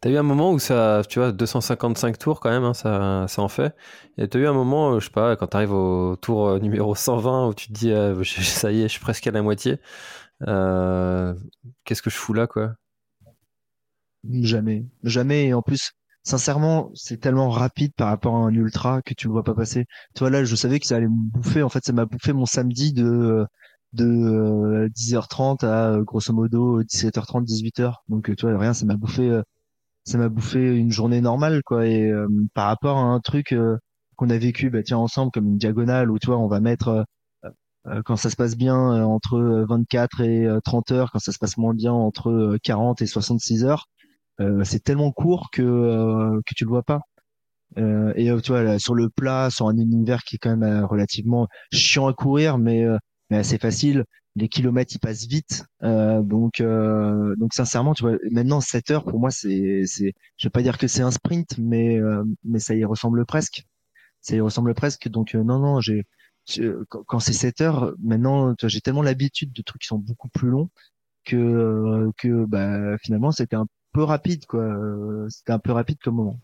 T'as eu un moment où ça, tu vois, 255 tours quand même, hein, ça, ça en fait. Et t'as eu un moment, je sais pas, quand t'arrives au tour euh, numéro 120 où tu te dis, euh, ça y est, je suis presque à la moitié. Euh, qu'est-ce que je fous là, quoi? Jamais, jamais. Et en plus, sincèrement, c'est tellement rapide par rapport à un ultra que tu le vois pas passer. Toi là, je savais que ça allait me bouffer. En fait, ça m'a bouffé mon samedi de de 10h30 euh, à euh, grosso modo 17h30 18h donc euh, tu vois rien ça m'a bouffé ça m'a bouffé une journée normale quoi. Et par rapport à un truc qu'on a vécu bah tiens ensemble comme une diagonale où tu vois on va mettre quand ça se passe bien entre 24 et 30 heures quand ça se passe moins bien entre 40 et 66 heures c'est tellement court que que tu le vois pas. Et tu vois là, sur le plat sur un univers qui est quand même relativement chiant à courir mais mais assez facile. Les kilomètres, ils passent vite. Euh, donc, euh, donc sincèrement, tu vois, maintenant 7 heures pour moi, c'est, c'est, je vais pas dire que c'est un sprint, mais euh, mais ça y ressemble presque. Ça y ressemble presque. Donc non, non, j'ai quand, c'est 7 heures, maintenant, j'ai tellement l'habitude de trucs qui sont beaucoup plus longs que que bah finalement c'était un peu rapide quoi. C'était un peu rapide comme moment.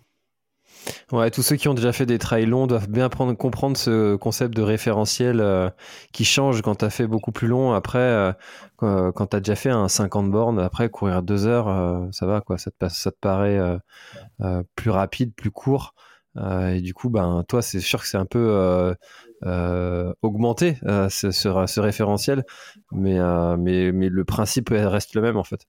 Ouais, tous ceux qui ont déjà fait des trails longs doivent bien prendre, comprendre ce concept de référentiel euh, qui change quand tu as fait beaucoup plus long. Après, euh, quand tu as déjà fait un 50 bornes, après courir deux heures, euh, ça va, quoi. Ça te, paraît plus rapide, plus court. et du coup, ben, toi, c'est sûr que c'est un peu augmenté, ce, ce, ce, référentiel. Mais, mais, mais le principe reste le même, en fait.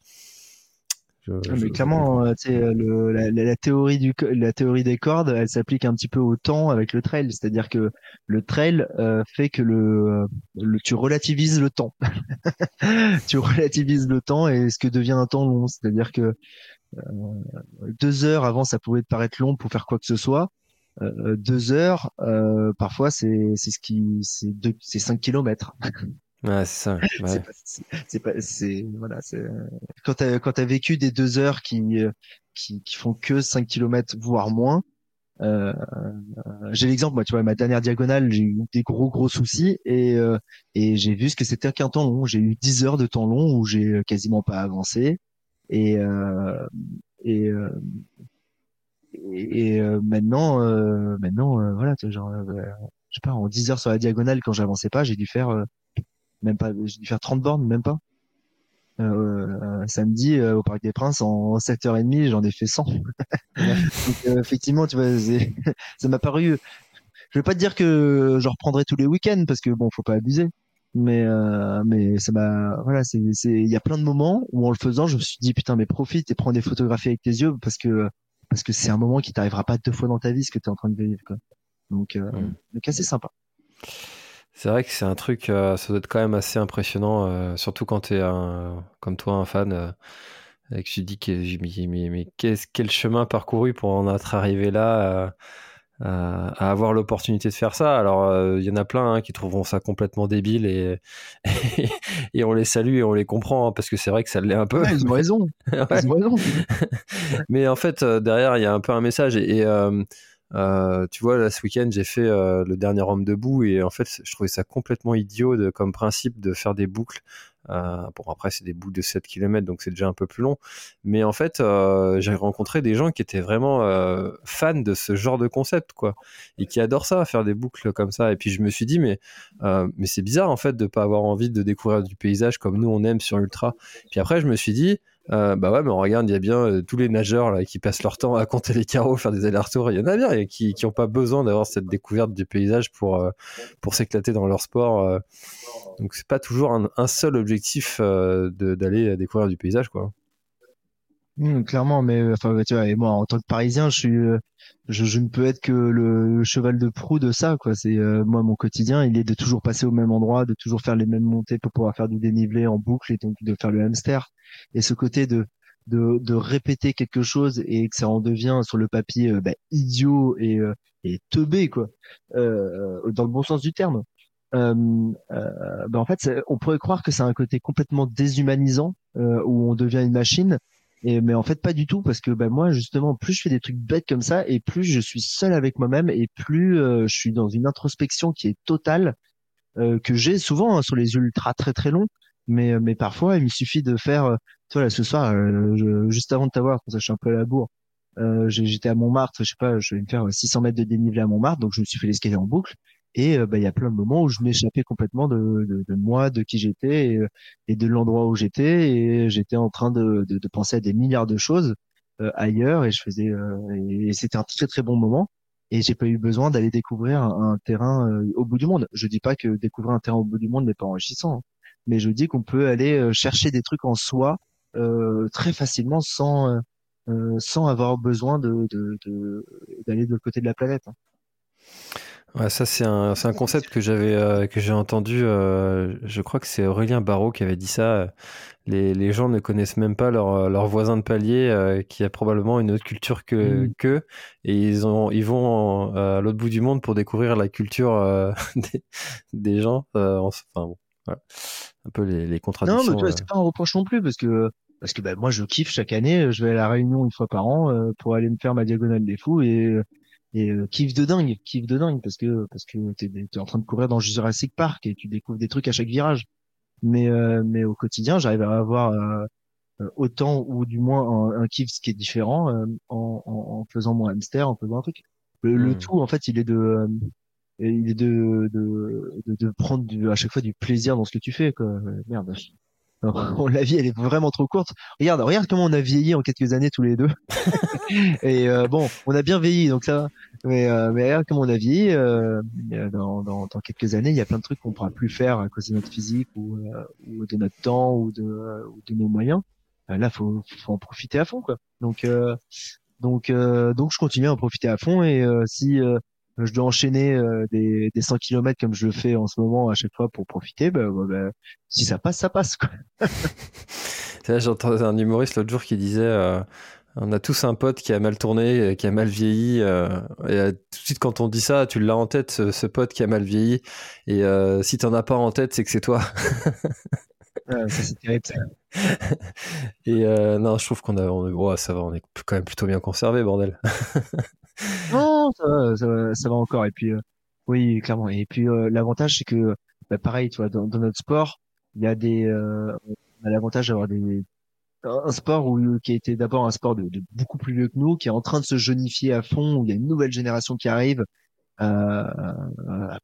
Ah, mais clairement, euh, le, la, la, théorie du, la théorie des cordes, elle s'applique un petit peu au temps avec le trail, c'est-à-dire que le trail euh, fait que le, le, tu relativises le temps, tu relativises le temps et ce que devient un temps long, c'est-à-dire que euh, deux heures avant ça pouvait te paraître long pour faire quoi que ce soit, euh, deux heures parfois c'est c'est ce qui c'est c'est cinq kilomètres. C'est ça. Ouais. c'est pas, c'est voilà, c'est quand t'as quand t'as vécu des deux heures qui qui, qui font que 5 km voire moins. Euh, j'ai l'exemple, moi, tu vois, ma dernière diagonale, j'ai eu des gros gros soucis et euh, et j'ai vu ce que c'était qu'un temps long. J'ai eu 10 heures de temps long où j'ai quasiment pas avancé et euh, et euh, et, euh, maintenant maintenant voilà, genre je sais pas en 10 heures sur la diagonale quand j'avançais pas, j'ai dû faire même pas, j'ai dû faire 30 bornes, même pas. Euh, samedi au Parc des Princes en 7h30 j'en ai fait 100 Donc, effectivement tu vois ça m'a paru je vais pas te dire que je reprendrai tous les week-ends parce que bon faut pas abuser. Mais euh, mais ça m'a voilà c'est c'est il y a plein de moments où en le faisant je me suis dit putain mais profite et prends des photographies avec tes yeux parce que parce que c'est un moment qui t'arrivera pas deux fois dans ta vie ce que tu es en train de vivre quoi. Donc euh, mm. donc assez sympa c'est vrai que c'est un truc euh, ça doit être quand même assez impressionnant euh, surtout quand tu es un comme toi un fan euh, et que tu dis que mais, mais, mais quel chemin parcouru pour en être arrivé là à avoir l'opportunité de faire ça? Alors, il y en a plein hein, qui trouveront ça complètement débile et, et, on les salue et on les comprend hein, parce que c'est vrai que ça l'est un peu. ils ont raison. Ils ont raison. Mais en fait, derrière, il y a un peu un message et, euh, tu vois, là, ce week-end, j'ai fait le dernier homme debout et en fait, je trouvais ça complètement idiot comme principe de faire des boucles euh, bon, après, c'est des bouts de 7 km, donc c'est déjà un peu plus long. Mais en fait, euh, j'ai rencontré des gens qui étaient vraiment euh, fans de ce genre de concept, quoi. Et qui adorent ça, faire des boucles comme ça. Et puis, je me suis dit, mais, mais c'est bizarre, en fait, de pas avoir envie de découvrir du paysage comme nous, on aime sur Ultra. Puis après, je me suis dit, euh, bah ouais, mais on regarde, il y a bien euh, tous les nageurs là, qui passent leur temps à compter les carreaux, faire des allers-retours. Il y en a bien et qui n'ont pas besoin d'avoir cette découverte du paysage pour, euh, pour s'éclater dans leur sport. Donc c'est pas toujours un, un seul objectif d'aller découvrir du paysage, quoi. Mmh, clairement, mais euh, enfin, tu vois, et moi, en tant que Parisien, je suis, euh, je, je ne peux être que le, cheval de proue de ça, quoi. C'est euh, moi, mon quotidien, il est de toujours passer au même endroit, de toujours faire les mêmes montées pour pouvoir faire du dénivelé en boucle et donc de faire le hamster. Et ce côté de de, de répéter quelque chose et que ça en devient sur le papier bah, idiot et et teubé, quoi, dans le bon sens du terme. Euh, bah en fait, on pourrait croire que c'est un côté complètement déshumanisant où on devient une machine et, mais en fait, pas du tout, parce que ben moi, justement, plus je fais des trucs bêtes comme ça, et plus je suis seul avec moi-même, et plus euh, je suis dans une introspection qui est totale, euh, que j'ai souvent hein, sur les ultras très très longs. Mais, euh, mais parfois, il me suffit de faire, tu vois, là, ce soir, juste avant de t'avoir, quand ça, je suis un peu à la bourre, j'étais à Montmartre, je sais pas, je vais me faire 600 mètres de dénivelé à Montmartre, donc je me suis fait l'escalier en boucle. Et bah, il y a plein de moments où je m'échappais complètement de, de, de, moi, de qui j'étais et, et, de l'endroit où j'étais. Et j'étais en train de, de, penser à des milliards de choses euh, ailleurs. Et je faisais euh, et, c'était un très très bon moment. Et j'ai pas eu besoin d'aller découvrir un, terrain euh, au bout du monde. Je dis pas que découvrir un terrain au bout du monde n'est pas enrichissant, hein. mais je dis qu'on peut aller chercher des trucs en soi très facilement sans sans avoir besoin de d'aller de, de, l'autre côté de la planète. Ouais, ça c'est un, un concept que j'avais euh, que j'ai entendu. Euh, je crois que c'est Aurélien Barraud qui avait dit ça. Les, les gens ne connaissent même pas leur, leur voisin de palier euh, qui a probablement une autre culture que mmh. qu'eux et ils ont ils vont à l'autre bout du monde pour découvrir la culture des, des, gens. enfin bon, voilà. un peu les, les contradictions. Non, mais c'est pas un reproche non plus parce que parce que bah, moi je kiffe chaque année. Je vais à la Réunion une fois par an pour aller me faire ma diagonale des fous et et euh, kiff de dingue, kiff de dingue parce que parce que t'es es en train de courir dans Jurassic Park et tu découvres des trucs à chaque virage. Mais euh, mais au quotidien, j'arrive à avoir euh, euh, autant ou du moins un, un kiff qui est différent en, en, en, faisant mon hamster, en faisant un truc. Le, hmm. tout en fait, il est de il est de de, de, de prendre du, à chaque fois du plaisir dans ce que tu fais quoi. Merde. la vie, elle est vraiment trop courte. Regarde, regarde comment on a vieilli en quelques années tous les deux. et euh, bon, on a bien vieilli, donc ça. Mais, euh, mais regarde comment on a vieilli. Euh, dans, dans, dans, quelques années, il y a plein de trucs qu'on pourra plus faire à cause de notre physique ou, ou de notre temps ou de, ou de nos moyens. là, faut, faut en profiter à fond, quoi. Donc, donc, donc, je continue à en profiter à fond. Et si je dois enchaîner euh, des, des 100 km comme je le fais en ce moment à chaque fois pour profiter, bah, bah, bah si ça passe, ça passe. J'entendais un humoriste l'autre jour qui disait euh, on a tous un pote qui a mal tourné, qui a mal vieilli. Euh, et tout de suite, quand on dit ça, tu l'as en tête, ce, pote qui a mal vieilli. Et si t'en as pas en tête, c'est que c'est toi. ça, c'est terrible. et non, je trouve qu'on a, on, ça va, on est quand même plutôt bien conservé, bordel. non, ça va, ça encore. Et puis, euh, oui, clairement. Et puis, euh, l'avantage, c'est que, bah, pareil, tu vois, dans, notre sport, il y a des, euh, on a l'avantage d'avoir des, un sport où, qui a été d'abord un sport de, beaucoup plus vieux que nous, qui est en train de se jeunifier à fond, où il y a une nouvelle génération qui arrive,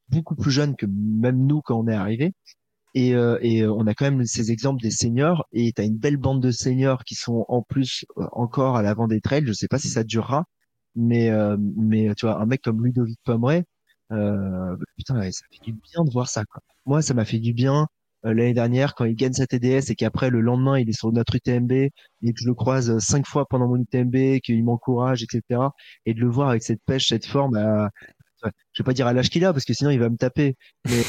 beaucoup plus jeune que même nous quand on est arrivé. Et, euh, et on a quand même ces exemples des seniors et tu as une belle bande de seniors qui sont en plus encore à l'avant des trails. Je sais pas si ça durera, mais mais tu vois un mec comme Ludovic Pomeray, putain ça fait du bien de voir ça. Quoi. Moi ça m'a fait du bien euh, l'année dernière quand il gagne sa TDS et qu'après le lendemain il est sur notre UTMB et que je le croise euh, cinq fois pendant mon UTMB, qu'il m'encourage, etc. Et de le voir avec cette pêche, cette forme, à, je vais pas dire à l'âge qu'il a parce que sinon il va me taper. Mais,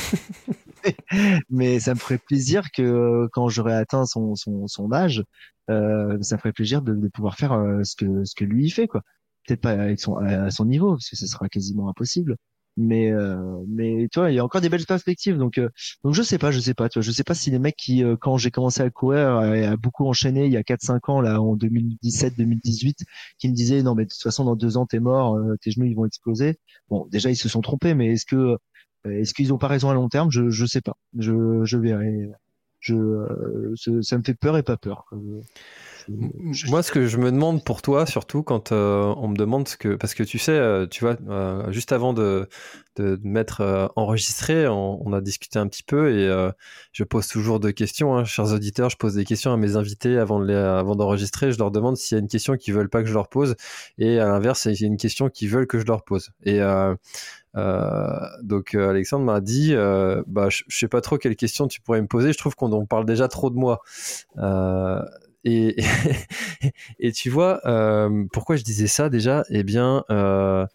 mais ça me ferait plaisir que euh, quand j'aurai atteint son, son, son âge, euh, ça me ferait plaisir de, de pouvoir faire ce que ce que lui il fait quoi. Peut-être pas avec son à son niveau parce que ce sera quasiment impossible. Mais euh, mais tu vois il y a encore des belles perspectives. Donc euh, donc je sais pas je sais pas tu vois je sais pas si les mecs qui euh, quand j'ai commencé à courir a beaucoup enchaîné il y a 4 5 ans là en 2017 2018 qui me disaient non mais de toute façon dans deux ans t'es mort tes genoux ils vont exploser. Bon déjà ils se sont trompés mais est-ce que est-ce qu'ils ont pas raison à long terme? Je je sais pas. Je je verrai. Je ça me fait peur et pas peur moi, ce que je me demande pour toi, surtout quand euh, on me demande ce que, parce que tu sais, euh, tu vois, euh, juste avant de, de, mettre enregistré, on, a discuté un petit peu et je pose toujours deux questions, hein, chers auditeurs. Je pose des questions à mes invités avant de les, avant d'enregistrer. Je leur demande s'il y a une question qu'ils veulent pas que je leur pose et à l'inverse, s'il y a une question qu'ils veulent que je leur pose. Et donc Alexandre m'a dit, bah, je, sais pas trop quelle question tu pourrais me poser. Je trouve qu'on parle déjà trop de moi. Et, et, tu vois, euh, pourquoi je disais ça déjà? Eh bien, euh,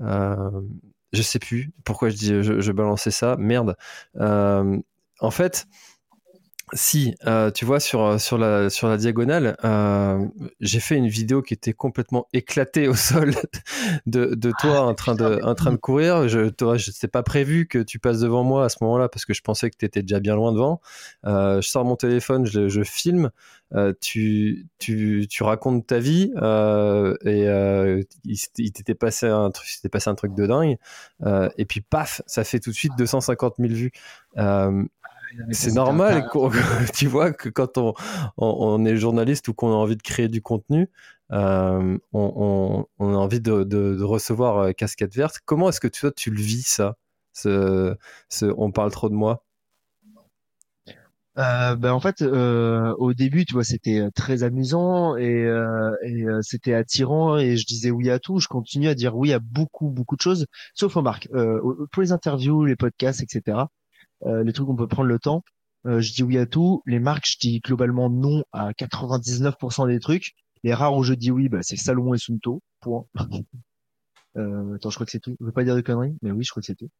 euh, je sais plus pourquoi je, je, je balançais ça. Merde. En fait, si, euh, tu vois, sur, sur, la, sur la diagonale, euh, j'ai fait une vidéo qui était complètement éclatée au sol de, de toi en, train de, en train de courir. Je n'étais pas prévu que tu passes devant moi à ce moment-là parce que je pensais que tu étais déjà bien loin devant. Euh, je sors mon téléphone, je, je filme, euh, tu, tu, tu racontes ta vie euh, et euh, il, il t'était passé, un truc, passé un truc de dingue. et puis paf, ça fait tout de suite 250 000 vues. C'est normal, tu vois, que quand on, on, est journaliste ou qu'on a envie de créer du contenu, euh, on, on, a envie de, de, de recevoir euh, casquette verte. Comment est-ce que toi, tu le vis, ça? Ce, ce, On parle trop de moi euh, ben en fait, euh, au début, tu vois, c'était euh, très amusant et, euh, et euh, c'était attirant et je disais oui à tout. Je continue à dire oui à beaucoup, beaucoup de choses, sauf aux marques. pour les interviews, les podcasts, etc. Euh, les trucs on peut prendre le temps. Euh, je dis oui à tout. Les marques, je dis globalement non à 99% des trucs. Les rares où je dis oui, bah, c'est Salomon et Sunto. Point. euh, attends, je crois que c'est tout. Je veux pas dire de conneries, mais oui, je crois que c'est tout.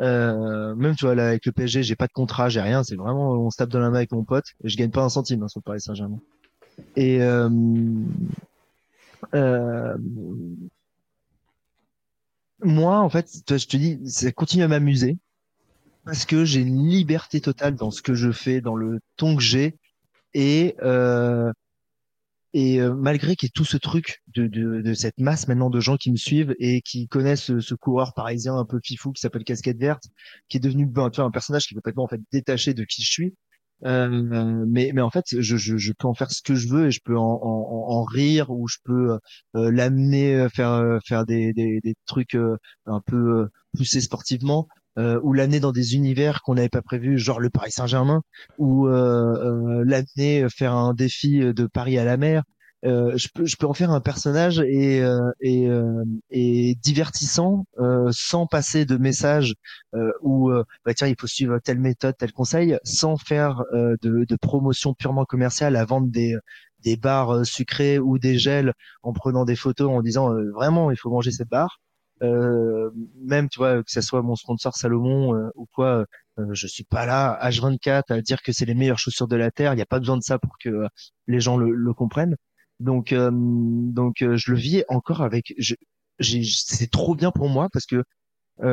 Euh, même tu vois là avec le PSG, j'ai pas de contrat, j'ai rien. C'est vraiment on se tape dans la main avec mon pote. Et je gagne pas un centime hein, sur Paris Saint-Germain. Et euh, euh, moi, en fait, je te dis, ça continue à m'amuser parce que j'ai une liberté totale dans ce que je fais, dans le ton que j'ai, et euh, et euh, malgré qu'il y ait tout ce truc de, de, de, cette masse maintenant de gens qui me suivent et qui connaissent ce, coureur parisien un peu fifou qui s'appelle Casquette Verte, qui est devenu ben, tu un personnage qui est complètement en fait détaché de qui je suis. Euh, mais, mais en fait, je, je, je, peux en faire ce que je veux et je peux en, en, en rire ou je peux euh, l'amener faire faire des, des, des trucs un peu poussés sportivement euh, ou l'année dans des univers qu'on n'avait pas prévus, genre le Paris Saint-Germain, ou euh, euh, l'année faire un défi de Paris à la mer. Euh, je, peux, je peux en faire un personnage et, euh, et, euh, et divertissant sans passer de message où bah tiens il faut suivre telle méthode tel conseil sans faire de, de, promotion purement commerciale à vendre des des barres sucrées ou des gels en prenant des photos en disant vraiment il faut manger cette barre euh, même tu vois que ce soit mon sponsor Salomon euh, ou quoi euh, je suis pas là H24 à dire que c'est les meilleures chaussures de la terre il n'y a pas besoin de ça pour que les gens le, le comprennent donc donc je le vis encore avec c'est trop bien pour moi parce que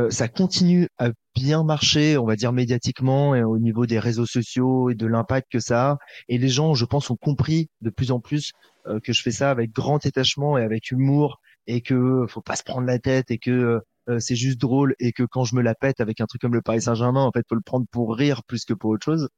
ça continue à bien marcher, on va dire médiatiquement et au niveau des réseaux sociaux et de l'impact que ça a. Et les gens, je pense, ont compris de plus en plus que je fais ça avec grand détachement et avec humour et que faut pas se prendre la tête et que euh, euh, c'est juste drôle et que quand je me la pète avec un truc comme le Paris Saint-Germain, en fait, faut le prendre pour rire plus que pour autre chose.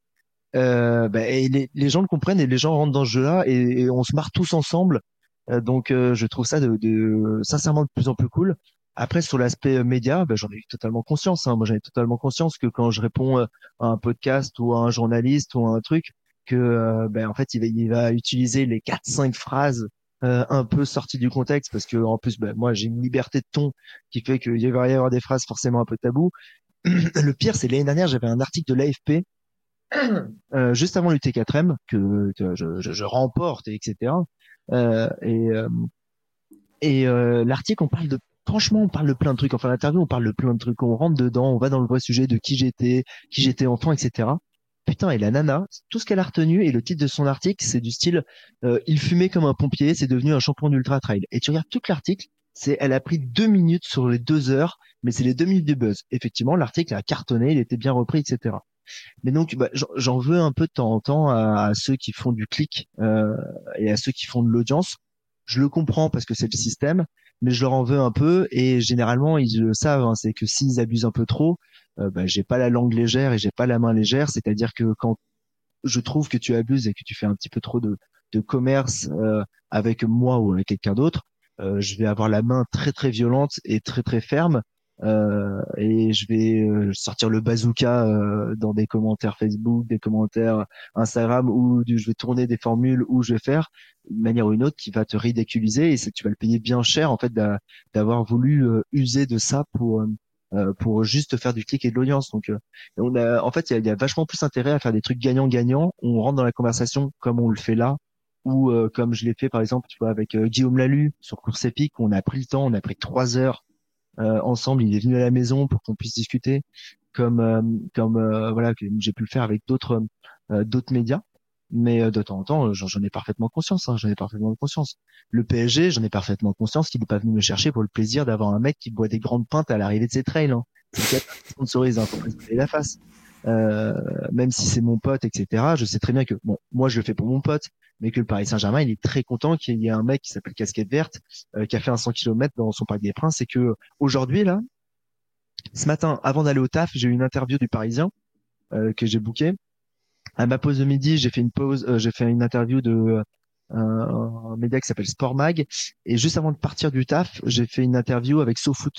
Euh, bah, et les, gens le comprennent et les gens rentrent dans ce jeu-là et, on se marre tous ensemble. Euh, donc, je trouve ça de, de, sincèrement de plus en plus cool. Après, sur l'aspect média, ben, j'en ai totalement conscience. Hein. Moi, j'en ai totalement conscience que quand je réponds à un podcast ou à un journaliste ou à un truc, que ben, en fait, il va, il va utiliser les quatre cinq phrases un peu sorties du contexte parce que en plus, ben, moi, j'ai une liberté de ton qui fait qu'il va y avoir des phrases forcément un peu tabou. Le pire, c'est l'année dernière, j'avais un article de l'AFP euh, juste avant l'UT4M que, que je, je, je, remporte, etc. Euh, et et euh, l'article, on parle de franchement, on parle de plein de trucs. Enfin, l'interview, on parle de plein de trucs. On rentre dedans, on va dans le vrai sujet de qui j'étais, qui j'étais enfant, etc. Putain, et la nana, tout ce qu'elle a retenu et le titre de son article, c'est du style euh, il fumait comme un pompier, c'est devenu un champion d'ultra trail. Et tu regardes tout l'article, c'est elle a pris deux minutes sur les deux heures, mais c'est les deux minutes de buzz. Effectivement, l'article a cartonné, il était bien repris, etc. Mais donc, bah, j'en veux un peu de temps en temps à, ceux qui font du clic euh, et à ceux qui font de l'audience. Je le comprends parce que c'est le système, mais je leur en veux un peu et généralement ils le savent. Hein, c'est que s'ils abusent un peu trop, euh, bah, j'ai pas la langue légère et j'ai pas la main légère. C'est-à-dire que quand je trouve que tu abuses et que tu fais un petit peu trop de, de commerce euh, avec moi ou avec quelqu'un d'autre, euh, je vais avoir la main très très violente et très très ferme euh, et je vais euh, sortir le bazooka euh, dans des commentaires Facebook, des commentaires Instagram, où je vais tourner des formules, où je vais faire une manière ou une autre qui va te ridiculiser et tu vas le payer bien cher en fait d'avoir voulu user de ça pour pour juste faire du clic et de l'audience. Donc, on a, en fait, il y a, vachement plus intérêt à faire des trucs gagnant-gagnant. On rentre dans la conversation comme on le fait là, ou comme je l'ai fait par exemple, avec Guillaume Lalu sur Course Épique. On a pris le temps, on a pris trois heures euh, ensemble. Il est venu à la maison pour qu'on puisse discuter, comme euh, comme euh, voilà j'ai pu le faire avec d'autres d'autres médias. Mais de temps en temps, j'en ai parfaitement conscience. Hein, j'en ai parfaitement conscience. Le PSG, j'en ai parfaitement conscience qu'il n'est pas venu me chercher pour le plaisir d'avoir un mec qui boit des grandes pintes à l'arrivée de ses trails. Hein. Sponsorise, hein, pour la face. Euh, même si c'est mon pote, etc. Je sais très bien que bon, moi je le fais pour mon pote, mais que le Paris Saint-Germain, il est très content qu'il y ait un mec qui s'appelle Casquette Verte, euh, qui a fait un 100 km dans son Parc des Princes, et que aujourd'hui là, ce matin, avant d'aller au taf, j'ai eu une interview du Parisien euh, que j'ai booké. À ma pause de midi, j'ai fait une pause, euh, j'ai fait une interview de un média qui s'appelle Sport Mag, et juste avant de partir du taf, j'ai fait une interview avec SoFoot.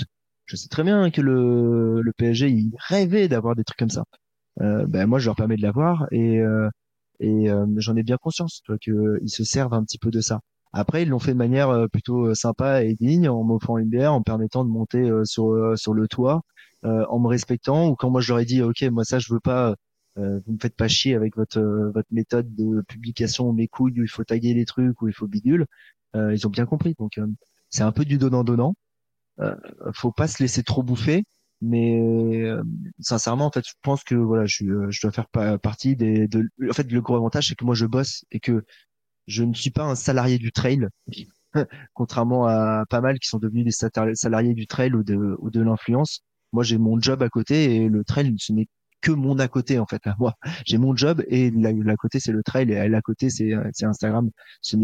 Je sais très bien que le, le PSG, il rêvait d'avoir des trucs comme ça. Euh, ben moi, je leur permets de l'avoir et et euh, j'en ai bien conscience qu'ils euh, se servent un petit peu de ça. Après, ils l'ont fait de manière euh, plutôt sympa et digne, en m'offrant une bière, en me permettant de monter sur sur le toit, en me respectant. Ou quand moi je leur ai dit, ok, moi ça je veux pas, vous me faites pas chier avec votre votre méthode de publication mes couilles où il faut taguer les trucs où il faut bidule. ils ont bien compris. Donc c'est un peu du donnant donnant. faut pas se laisser trop bouffer mais euh, sincèrement en fait je pense que voilà je, euh, je dois faire partie des de, en fait le gros avantage c'est que moi je bosse et que je ne suis pas un salarié du trail contrairement à pas mal qui sont devenus des salariés du trail ou de ou de l'influence moi j'ai mon job à côté et le trail ce n'est que mon à côté en fait. Moi j'ai mon job et l'à côté c'est le trail et l'à côté c'est c'est Instagram. Ce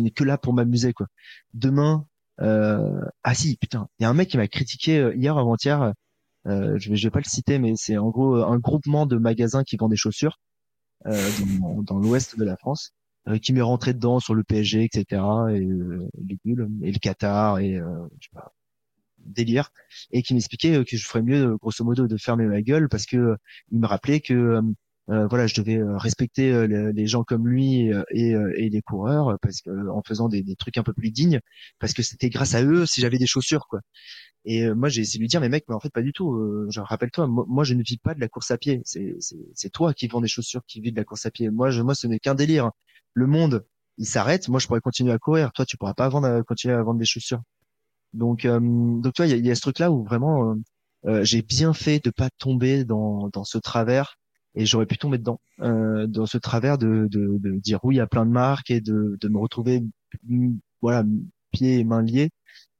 n'est que là pour m'amuser quoi. Demain euh, ah si putain il y a un mec qui m'a critiqué euh, hier avant-hier euh, je vais, vais pas le citer, mais c'est en gros un groupement de magasins qui vendent des chaussures euh, dans, l'ouest de la France, euh, qui m'est rentré dedans sur le PSG, etc. et euh, et le Qatar et je sais pas, délire, et qui m'expliquait que je ferais mieux, grosso modo, de fermer ma gueule parce que il me rappelait que euh, voilà, je devais respecter les, gens comme lui et, et, les coureurs parce que en faisant des, des, trucs un peu plus dignes, parce que c'était grâce à eux si j'avais des chaussures quoi. Et euh, moi, j'ai essayé de lui dire, mais mec, mais en fait, pas du tout. Euh, je rappelle-toi, moi, je ne vis pas de la course à pied. C'est, c'est, toi qui vends des chaussures qui vis de la course à pied. Moi, je, moi, ce n'est qu'un délire. Le monde, il s'arrête. Moi, je pourrais continuer à courir. Toi, tu pourras pas vendre, continuer à vendre des chaussures. Donc, euh, donc, tu vois, il y a, ce truc-là où vraiment, j'ai bien fait de pas tomber dans, dans ce travers. Et j'aurais pu tomber dedans, dans ce travers de, de, de dire oui à plein de marques et de, de me retrouver, voilà, pieds et mains liés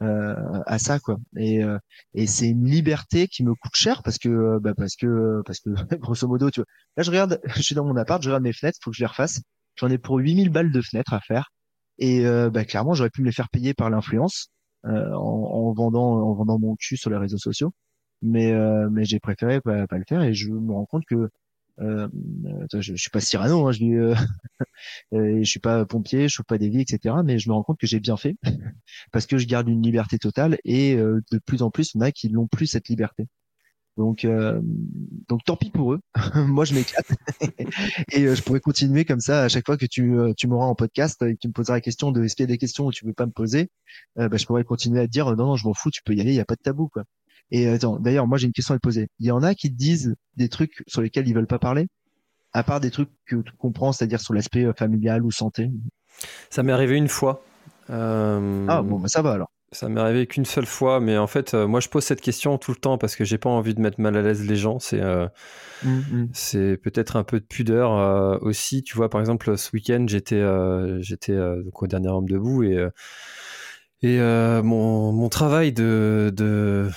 euh, à ça quoi. Et euh, et c'est une liberté qui me coûte cher parce que euh, bah, parce que parce que grosso modo tu vois. Là je regarde je suis dans mon appart je regarde mes fenêtres faut que je les refasse. J'en ai pour 8000 balles de fenêtres à faire et bah, clairement j'aurais pu me les faire payer par l'influence en, en, vendant en vendant mon cul sur les réseaux sociaux mais mais j'ai préféré pas, pas, le faire et je me rends compte que Euh, je, je suis pas Cyrano, hein, je dis, euh, je suis pas pompier, je suis pas des vies, etc. Mais je me rends compte que j'ai bien fait parce que je garde une liberté totale et de plus en plus, on a qui n'ont plus cette liberté. Donc, euh, donc tant pis pour eux. Moi, je m'éclate et euh, je pourrais continuer comme ça à chaque fois que tu, euh, tu m'auras en podcast et que tu me poseras la question de est-ce qu'il y a des questions où tu veux pas me poser, bah, je pourrais continuer à te dire non non je m'en fous, tu peux y aller, il y a pas de tabou quoi. Et attends, d'ailleurs, moi j'ai une question à te poser. Il y en a qui disent des trucs sur lesquels ils veulent pas parler, à part des trucs que tu comprends, c'est-à-dire sur l'aspect familial ou santé? Ça m'est arrivé une fois. Ah bon, bah, ça va alors. Ça m'est arrivé qu'une seule fois, mais en fait, euh, moi je pose cette question tout le temps parce que j'ai pas envie de mettre mal à l'aise les gens. C'est euh, mmh, mmh. c'est peut-être un peu de pudeur euh, aussi. Tu vois, par exemple, ce week-end, j'étais j'étais au dernier homme debout et et mon, mon travail de, de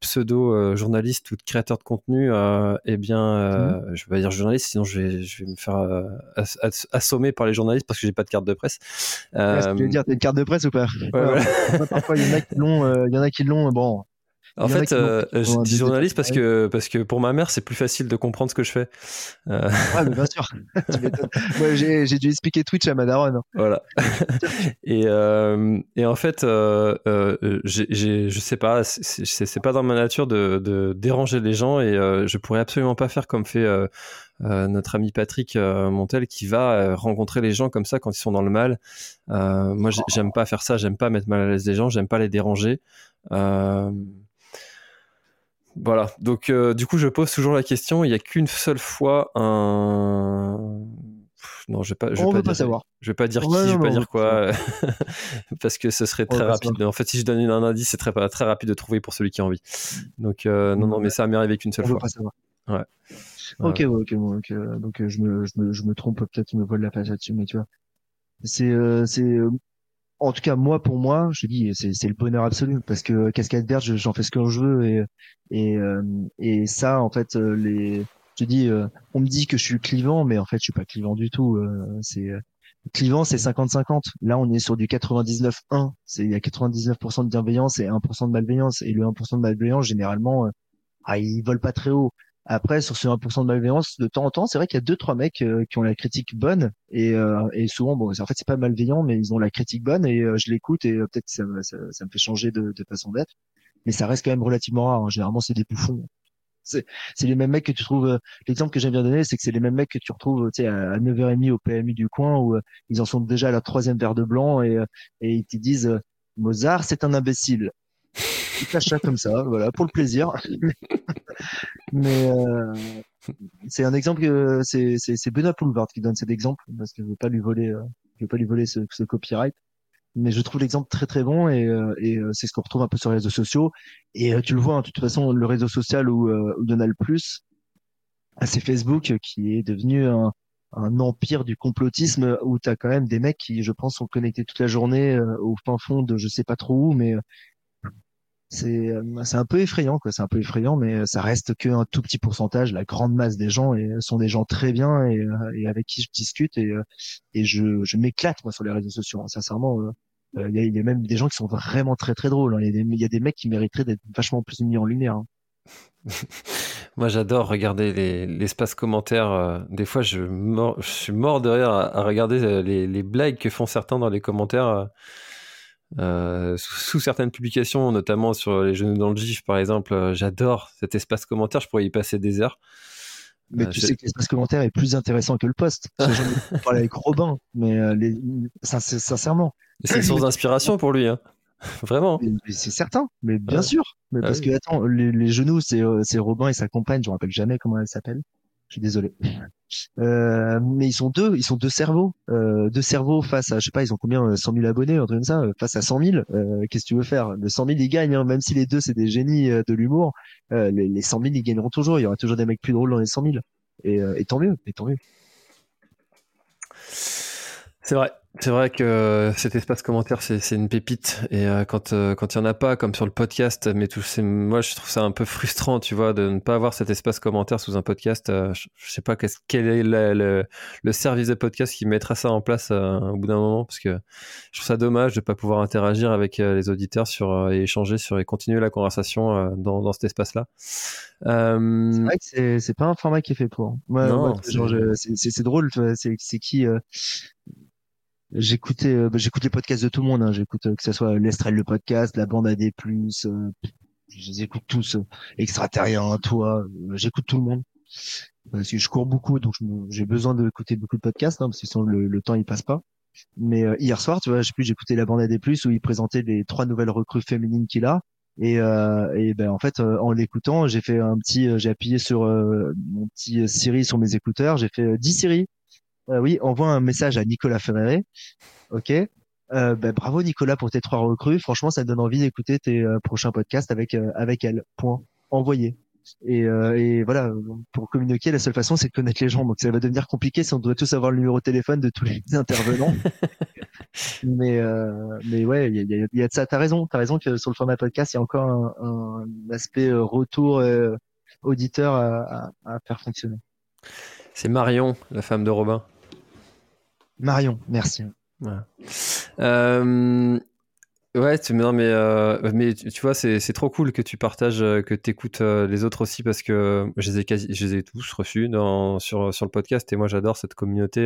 pseudo-journaliste ou de créateur de contenu, euh, eh bien, euh, mmh. je vais pas dire journaliste, sinon je vais, je vais me faire euh, assommer par les journalistes parce que j'ai pas de carte de presse. Euh, tu veux dire, t'as une carte de presse ou pas? Parfois, il y en a qui l'ont, il y en a qui l'ont. Bon, en fait, euh, je dis journaliste parce que, parce que pour ma mère, c'est plus facile de comprendre ce que je fais. Euh... Ouais, mais bien sûr. Moi, j'ai, j'ai dû expliquer Twitch à ma daronne. Voilà. et, euh, et en fait, euh, euh, j'ai, j'ai, je sais pas, c'est, c'est, pas dans ma nature de, de déranger les gens et euh, je pourrais absolument pas faire comme fait euh, notre ami Patrick Montel qui va rencontrer les gens comme ça quand ils sont dans le mal. moi, j'aime pas faire ça, j'aime pas mettre mal à l'aise les gens, j'aime pas les déranger. Euh, voilà. Donc, euh, du coup, je pose toujours la question. Il n'y a qu'une seule fois un. Non, je vais pas. Je vais pas, dire, Je vais pas dire qui. je vais pas dire quoi. parce que ce serait très rapide. En fait, si je donne un indice, c'est très très rapide de trouver pour celui qui a envie. Donc, euh, non, non, mais ça m'est arrivé qu'une seule fois. Ouais. Ok, ok, donc, donc je, me, je, me, je me trompe peut-être, je me vole la face là-dessus, mais tu vois, c'est c'est en tout cas moi pour moi je dis c'est le bonheur absolu parce que cascade verte j'en fais ce que je veux et et euh, et ça en fait euh, les je dis euh, on me dit que je suis clivant mais en fait je suis pas clivant du tout c'est clivant c'est 50-50 là on est sur du 99-1 c'est il y a 99% de bienveillance et 1% de malveillance. Et le 1% de malveillance généralement ah ils volent pas très haut après, sur ce 1% de malveillance, de temps en temps, c'est vrai qu'il y a deux trois mecs euh, qui ont la critique bonne et, euh, et souvent, bon, en fait, c'est pas malveillant, mais ils ont la critique bonne et euh, je l'écoute et peut-être ça, ça, ça, me fait changer de, de façon d'être. Mais ça reste quand même relativement rare. Hein. Généralement, c'est des bouffons. C'est les mêmes mecs que tu trouves. L'exemple que j'aime bien donner, c'est que c'est les mêmes mecs que tu retrouves, tu sais, à 9h30 au PMU du coin où ils en sont déjà à leur troisième verre de blanc et, et ils te disent Mozart, c'est un imbécile il cache ça comme ça, voilà, pour le plaisir. Mais euh, c'est un exemple que c'est c'est Benoît Poulvard qui donne cet exemple parce que je veux pas lui voler, euh, je veux pas lui voler ce, ce copyright. Mais je trouve l'exemple très très bon et, euh, et c'est ce qu'on retrouve un peu sur les réseaux sociaux. Et tu le vois, hein, de toute façon, le réseau social où, où le plus, c'est Facebook qui est devenu un, un empire du complotisme où tu as quand même des mecs qui, je pense, sont connectés toute la journée au fin fond de je sais pas trop où, mais c'est euh, c'est un peu effrayant quoi c'est un peu effrayant mais ça reste qu'un tout petit pourcentage la grande masse des gens et sont des gens très bien et, euh, avec qui je discute et euh, et je, je m'éclate moi sur les réseaux sociaux hein. sincèrement il y, a, même des gens qui sont vraiment très très drôles hein. il y, a des mecs qui mériteraient d'être vachement plus mis en lumière hein. Moi, j'adore regarder l'espace commentaire. Des fois, je, je, suis mort de rire à, regarder les, blagues que font certains dans les commentaires. Euh, sous, certaines publications, notamment sur les genoux dans le GIF par exemple, euh, j'adore cet espace commentaire, je pourrais y passer des heures. Mais euh, tu sais que l'espace commentaire est plus intéressant que le post. J'en ai parlé avec Robin, mais les... sincèrement. C'est une source d'inspiration pour lui, hein. Vraiment. C'est certain, mais bien sûr. Mais ah parce que attends, les, les genoux, c'est Robin et sa compagne, je me rappelle jamais comment elle s'appelle. Je suis désolé. Euh, mais ils sont deux, ils sont deux cerveaux, euh, deux cerveaux face à, je sais pas, ils ont combien, 100 euh, 000 abonnés, un truc comme ça, euh, face à 100 000. Euh, Qu'est-ce que tu veux faire? Le 100 000 ils gagnent, hein, même si les deux c'est des génies de l'humour. les, les 100 000 ils gagneront toujours. Il y aura toujours des mecs plus drôles dans les 100 000. Et, et tant mieux, et tant mieux. C'est vrai. C'est vrai que cet espace commentaire, c'est une pépite. Et euh, quand euh, quand il y en a pas, comme sur le podcast, mais tout, moi je trouve ça un peu frustrant, tu vois, de ne pas avoir cet espace commentaire sous un podcast. Euh, je, sais pas quel est le, le, service de podcast qui mettra ça en place au bout d'un moment, parce que je trouve ça dommage de pas pouvoir interagir avec les auditeurs sur et échanger sur et continuer la conversation dans, dans cet espace-là. C'est vrai que c'est pas un format qui est fait pour. Ouais, c'est drôle. C'est qui J'écoutais, euh, bah, j'écoute les podcasts de tout le monde. Hein. J'écoute euh, que ce soit l'Estrelle le podcast, la bande AD+, euh, je les écoute tous. Euh, Extraterrien, toi, j'écoute tout le monde. Parce que je cours beaucoup, donc j'ai besoin d'écouter beaucoup de podcasts, hein, parce que sinon le, temps il passe pas. Mais hier soir, tu vois, j'ai pu j'écoutais la bande AD+, où il présentait les trois nouvelles recrues féminines qu'il a. Et, euh, et ben en fait, en l'écoutant, j'ai fait un petit, j'ai appuyé sur mon petit Siri sur mes écouteurs, j'ai fait 10 Siri euh, oui, envoie un message à Nicolas Ferré. Ok. Euh, ben, bravo Nicolas pour tes trois recrues. Franchement, ça me donne envie d'écouter tes euh, prochains podcasts avec avec elle. Point. Envoyer. Et, et, voilà, pour communiquer, la seule façon, c'est de connaître les gens. Donc ça va devenir compliqué si on doit tous avoir le numéro de téléphone de tous les intervenants. mais mais ouais, il y a, y a, de ça. T'as raison. T'as raison que sur le format podcast, il y a encore un, un aspect retour auditeur à, à, à faire fonctionner. C'est Marion, la femme de Robin. Marion, merci. Euh, ouais, tu, non, mais, euh, tu vois, c'est trop cool que tu partages, euh, que tu écoutes les autres aussi parce que je les ai, tous reçus sur, le podcast et moi j'adore cette communauté.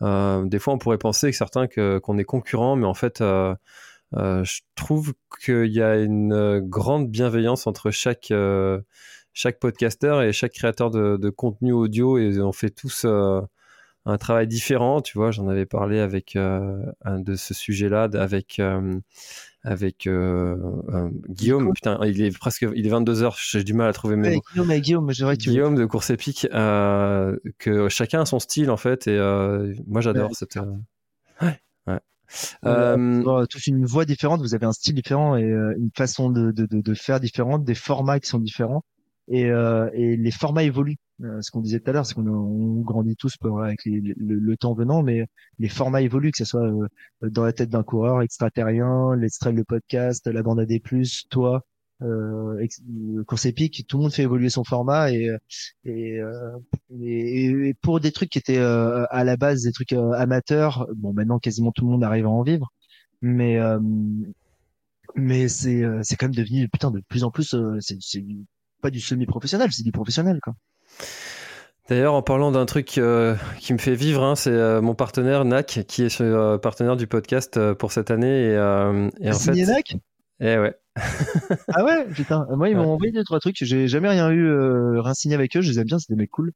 des fois, on pourrait penser que certains qu'on est concurrents, mais en fait, je trouve qu'il y a une grande bienveillance entre chaque chaque podcasteur et chaque créateur de, contenu audio et on fait tous un travail différent. Tu vois, j'en avais parlé avec euh, un de ce sujet-là avec euh, avec euh, Guillaume. Putain, il est presque, il est 22 h J'ai du mal à trouver mes mots. Guillaume, Guillaume, Guillaume de course épique. que chacun a son style en fait, et moi j'adore cette. Ouais. Ouais. Euh, tous une voix différente, vous avez un style différent et une façon de, de, de, faire différente, des formats qui sont différents et, et les formats évoluent. Euh, ce qu'on disait tout à l'heure, c'est qu'on grandit tous avec le, temps venant, mais les formats évoluent, que ce soit euh, dans la tête d'un coureur, extraterrien, l'extrait le podcast, la bande AD+, toi, euh, course épique, tout le monde fait évoluer son format et et, euh, et, pour des trucs qui étaient à la base des trucs amateurs, bon maintenant quasiment tout le monde arrive à en vivre, mais mais c'est c'est quand même devenu putain de plus en plus c'est pas du semi-professionnel, c'est du professionnel quoi. D'ailleurs, en parlant d'un truc euh, qui me fait vivre, hein, c'est euh, mon partenaire NAC, qui est euh, partenaire du podcast pour cette année. Et, et en signé fait... NAC Eh ouais. Ah ouais, putain. Moi, ils m'ont envoyé deux trois trucs. J'ai jamais rien eu rien signé avec eux. Je les aime bien. C'est des mecs cool.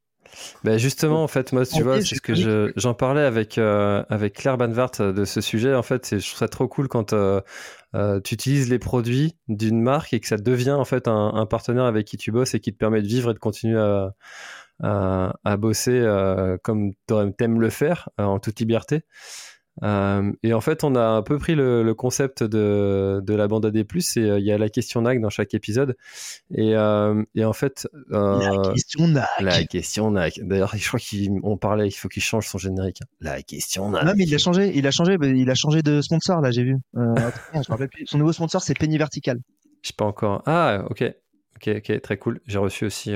Ben justement, en fait, moi, tu vois, c'est ce que j'en parlais avec avec Claire Banvart de ce sujet. En fait, je trouve ça trop cool quand tu utilises les produits d'une marque et que ça devient en fait un, un, partenaire avec qui tu bosses et qui te permet de vivre et de continuer à, à, bosser euh, comme t'aimes le faire, euh, en toute liberté. Euh, et en fait, on a un peu pris le, concept de, de, la bande AD+, et il y a la question NAC dans chaque épisode. Et, et en fait... la question NAC La question NAC. D'ailleurs, je crois qu'on parlait, il faut qu'il change son générique. La question NAC. Non, mais il a changé, il a changé, il a changé de sponsor, là, j'ai vu. Son nouveau sponsor, c'est Penny Vertical. Je sais pas encore. Ah, ok. Ok, ok, très cool. J'ai reçu aussi...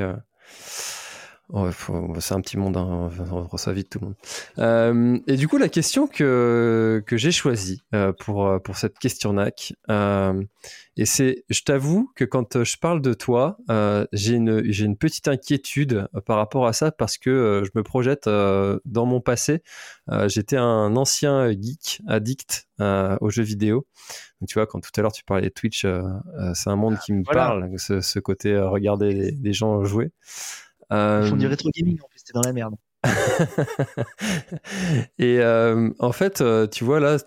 C'est un petit monde, hein, on reçoit vite tout le monde. Euh, et du coup, la question que, que j'ai choisie euh, pour, euh, pour cette question NAC, euh, et c'est, je t'avoue que quand je parle de toi, j'ai une, j'ai une petite inquiétude par rapport à ça parce que je me projette dans mon passé. J'étais un ancien geek addict aux jeux vidéo. Donc, tu vois, quand tout à l'heure tu parlais de Twitch, c'est un monde qui me parle, ce, ce côté regarder les, les gens jouer. Ils font du euh, rétro gaming en plus, t'es dans la merde. et euh, en fait, euh, tu vois là,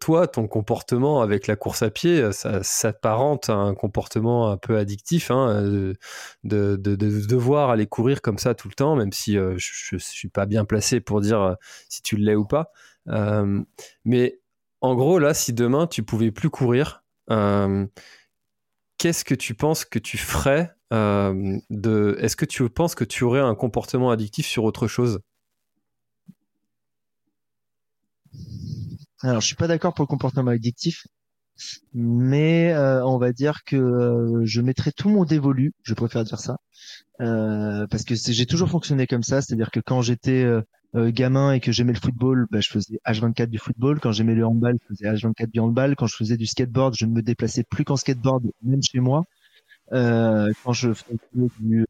toi, ton comportement avec la course à pied, ça s'apparente à un comportement un peu addictif, hein, de, de, de, devoir aller courir comme ça tout le temps, même si je, ne suis pas bien placé pour dire si tu l'es ou pas. mais en gros, là, si demain tu pouvais plus courir, qu'est-ce que tu penses que tu ferais euh, de, Est-ce que tu penses que tu aurais un comportement addictif sur autre chose? Alors, je suis pas d'accord pour le comportement addictif, mais euh, on va dire que euh, je mettrais tout mon dévolu, je préfère dire ça, parce que j'ai toujours fonctionné comme ça, c'est-à-dire que quand j'étais gamin et que j'aimais le football, bah, je faisais H24 du football. Quand j'aimais le handball, je faisais H24 du handball. Quand je faisais du skateboard, je ne me déplaçais plus qu'en skateboard, même chez moi. quand je faisais du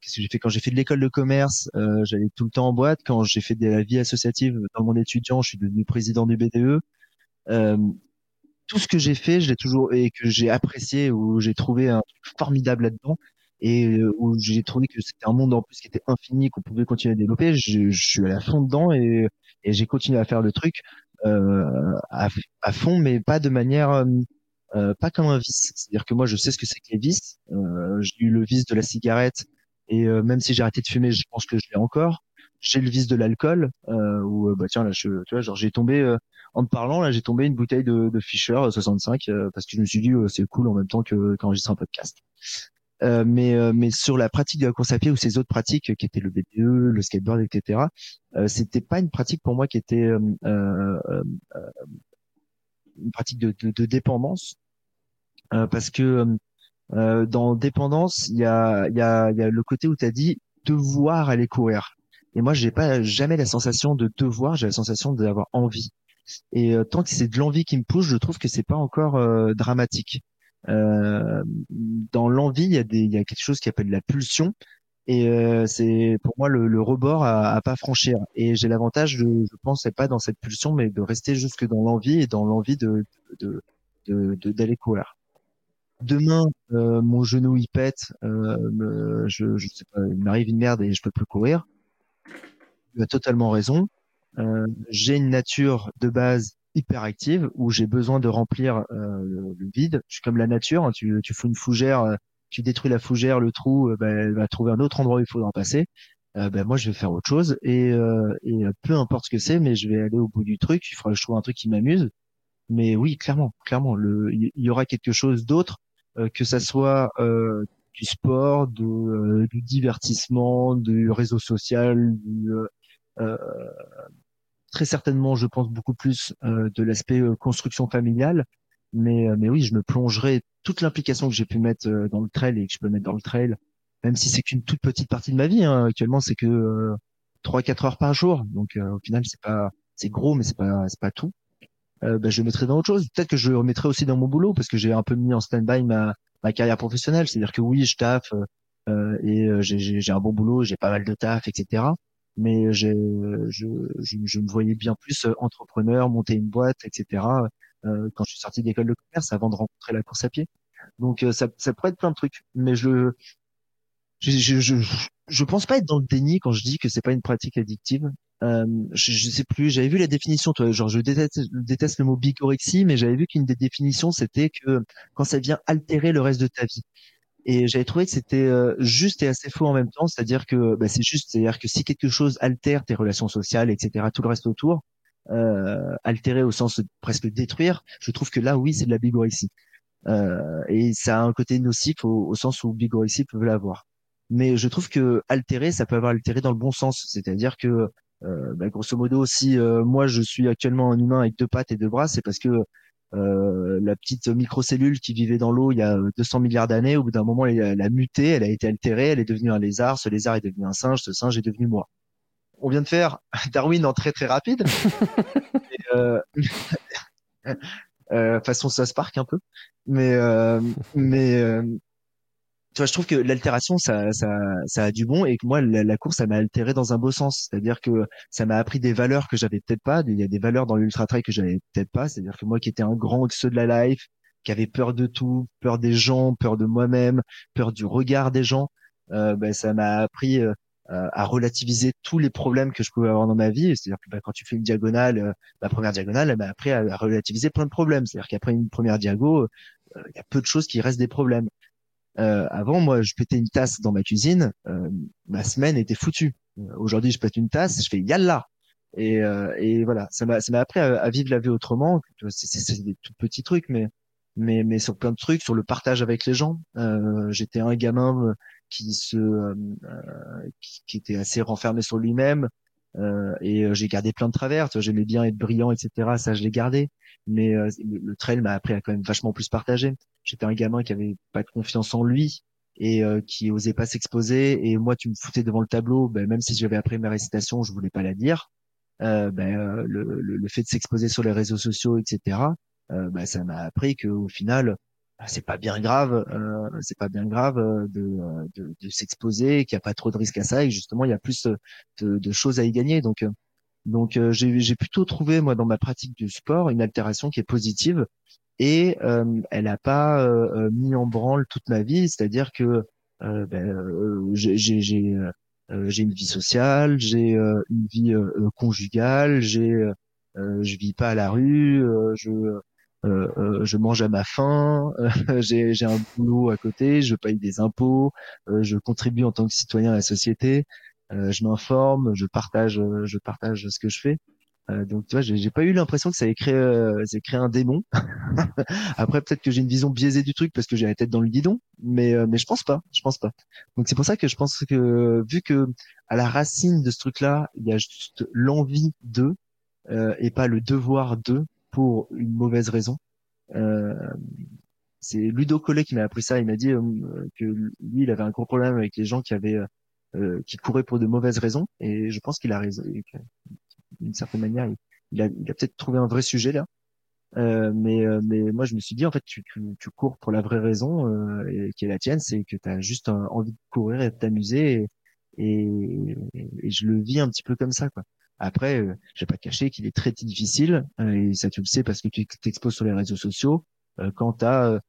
qu'est-ce que j'ai fait? Quand j'ai fait de l'école de commerce j'allais tout le temps en boîte quand j'ai fait de la vie associative dans mon étudiant je suis devenu président du BDE euh, tout ce que j'ai fait, je l'ai toujours et que j'ai apprécié où j'ai trouvé un truc formidable là-dedans et euh, où j'ai trouvé que c'était un monde en plus qui était infini qu'on pouvait continuer à développer. Je, je suis à fond dedans et, et j'ai continué à faire le truc euh, à, fond, mais pas de manière euh, euh, pas comme un vice. C'est-à-dire que moi, je sais ce que c'est que les vices. Euh, j'ai eu le vice de la cigarette et même si j'ai arrêté de fumer, je pense que je l'ai encore. J'ai le vice de l'alcool où bah tiens là, je, tu vois, genre j'ai tombé en te parlant, là, j'ai tombé une bouteille de, de Fischer 65 euh, parce que je me suis dit euh, c'est cool en même temps que qu'enregistrer un podcast. Euh, mais euh, mais sur la pratique de la course à pied ou ces autres pratiques qui étaient le BDE, le skateboard, etc. Euh, c'était pas une pratique pour moi qui était une pratique de, de, de dépendance parce que dans dépendance il y a y a y a le côté où tu as dit devoir aller courir. Et moi, j'ai pas jamais la sensation de devoir, j'ai la sensation d'avoir envie. Et euh, tant que c'est de l'envie qui me pousse, je trouve que c'est pas encore euh, dramatique. Euh, dans l'envie, il y a des, il y a quelque chose qui appelle la pulsion, et c'est pour moi le, le rebord à, à, pas franchir. Et j'ai l'avantage de, je pense, pas dans cette pulsion, mais de rester jusque dans l'envie et dans l'envie de de d'aller courir. Demain, mon genou il pète, je, je sais pas, il m'arrive une merde et je peux plus courir. Tu as totalement raison. Euh, j'ai une nature de base hyperactive où j'ai besoin de remplir euh, le, vide. Je suis comme la nature, hein. tu, tu fous une fougère, euh, tu détruis la fougère, le trou, ben, elle va trouver un autre endroit où il faudra passer. ben moi je vais faire autre chose et, et peu importe ce que c'est, mais je vais aller au bout du truc. Il faudra que je trouve un truc qui m'amuse. Mais oui, clairement, clairement, le, il y, aura quelque chose d'autre, que ça soit du sport, de, du divertissement, du réseau social, du, euh, très certainement, je pense beaucoup plus euh, de l'aspect euh, construction familiale. Mais, euh, mais oui, je me plongerai toute l'implication que j'ai pu mettre dans le trail et que je peux mettre dans le trail, même si c'est qu'une toute petite partie de ma vie. Hein. Actuellement, c'est que trois 4 heures par jour. Donc au final, c'est pas c'est gros, mais c'est pas c'est pas tout. Euh, bah, je le mettrai dans autre chose. Peut-être que je le remettrai aussi dans mon boulot parce que j'ai un peu mis en stand-by ma, ma carrière professionnelle. C'est-à-dire que oui, je taffe euh, et j'ai un bon boulot, j'ai pas mal de taf, etc mais je, je, je, me voyais bien plus euh, entrepreneur, monter une boîte, etc. Euh, quand je suis sorti d'école de commerce avant de rencontrer la course à pied. Donc euh, ça, ça pourrait être plein de trucs, mais je je, je, je, je pense pas être dans le déni quand je dis que c'est pas une pratique addictive. Euh, je, je sais plus, j'avais vu la définition, toi, genre je déteste, je déteste le mot bigorexie, mais j'avais vu qu'une des définitions c'était que quand ça vient altérer le reste de ta vie. Et j'avais trouvé que c'était euh, juste et assez faux en même temps, c'est-à-dire que bah, c'est juste, c'est-à-dire que si quelque chose altère tes relations sociales, etc., tout le reste autour, euh, altérer au sens de presque détruire, je trouve que là, oui, c'est de la bigorexie. Euh, et ça a un côté nocif au, au sens où bigorexie peut l'avoir. Mais je trouve que altérer, ça peut avoir altéré dans le bon sens, c'est-à-dire que euh, bah, grosso modo, si euh, moi je suis actuellement un humain avec deux pattes et deux bras, c'est parce que euh, la petite microcellule qui vivait dans l'eau il y a 200 milliards d'années, au bout d'un moment, elle, a muté, elle a été altérée, elle est devenue un lézard, ce lézard est devenu un singe, ce singe est devenu moi. On vient de faire Darwin en très très rapide. euh, euh, façon ça se parque un peu, mais euh, mais euh, tu vois, je trouve que l'altération, ça, ça, ça a du bon et que moi, la, course, ça m'a altéré dans un beau sens. C'est-à-dire que ça m'a appris des valeurs que j'avais peut-être pas. Il y a des valeurs dans l'ultra trail que j'avais peut-être pas. C'est-à-dire que moi, qui étais un grand oxeux de la life, qui avait peur de tout, peur des gens, peur de moi-même, peur du regard des gens, euh, ben, ça m'a appris euh, à relativiser tous les problèmes que je pouvais avoir dans ma vie. C'est-à-dire que ben, quand tu fais une diagonale, euh, la première diagonale, elle m'a appris à, relativiser plein de problèmes. C'est-à-dire qu'après une première diago, euh, il y a peu de choses qui restent des problèmes. Euh, avant, moi, je pétais une tasse dans ma cuisine, euh, ma semaine était foutue. Euh, aujourd'hui, je pète une tasse, je fais yalla. Et, euh, et voilà, ça m'a, appris à, vivre la vie autrement. C'est, des tout petits trucs, mais, mais, mais sur plein de trucs, sur le partage avec les gens. j'étais un gamin qui se, qui, qui, était assez renfermé sur lui-même. Euh, et j'ai gardé plein de travers. J'aimais bien être brillant, etc. Ça, je l'ai gardé. Mais le, trail m'a appris à quand même vachement plus partager. J'étais un gamin qui avait pas de confiance en lui et qui osait pas s'exposer. Et moi, tu me foutais devant le tableau, ben, même si j'avais appris ma récitation, je voulais pas la dire. Euh, ben, le, le, le, fait de s'exposer sur les réseaux sociaux, etc. Euh, ben, ça m'a appris qu'au final, c'est pas bien grave, euh, c'est pas bien grave euh, de, euh, de, de s'exposer, qu'il n'y a pas trop de risques à ça et justement il y a plus de, de choses à y gagner. Donc, donc j'ai plutôt trouvé moi dans ma pratique du sport une altération qui est positive et elle n'a pas mis en branle toute ma vie, c'est-à-dire que ben, j'ai j'ai une vie sociale, j'ai une vie conjugale, j'ai je vis pas à la rue, je euh, euh, je mange à ma faim, j'ai, j'ai un boulot à côté, je paye des impôts, euh, je contribue en tant que citoyen à la société, je m'informe, je partage, je partage ce que je fais. donc tu vois, j'ai, j'ai pas eu l'impression que ça ait créé, ça ait créé un démon. Après peut-être que j'ai une vision biaisée du truc parce que j'ai la tête dans le guidon, mais mais je pense pas, je pense pas. Donc c'est pour ça que je pense que vu que à la racine de ce truc-là, il y a juste l'envie de et pas le devoir de pour une mauvaise raison. Euh, c'est Ludo Collet qui m'a appris ça. Il m'a dit euh, que lui, il avait un gros problème avec les gens qui avaient euh, qui couraient pour de mauvaises raisons. Et je pense qu'il a raison. D'une certaine manière, il, a, peut-être trouvé un vrai sujet là. Euh, mais mais moi je me suis dit en fait tu, tu, tu cours pour la vraie raison euh, qui est la tienne c'est que tu as juste envie de courir et de t'amuser et, et, je le vis un petit peu comme ça quoi après, euh, je vais pas te cacher qu'il est très difficile, euh, et ça tu le sais parce que tu t'exposes sur les réseaux sociaux, euh, quand tu as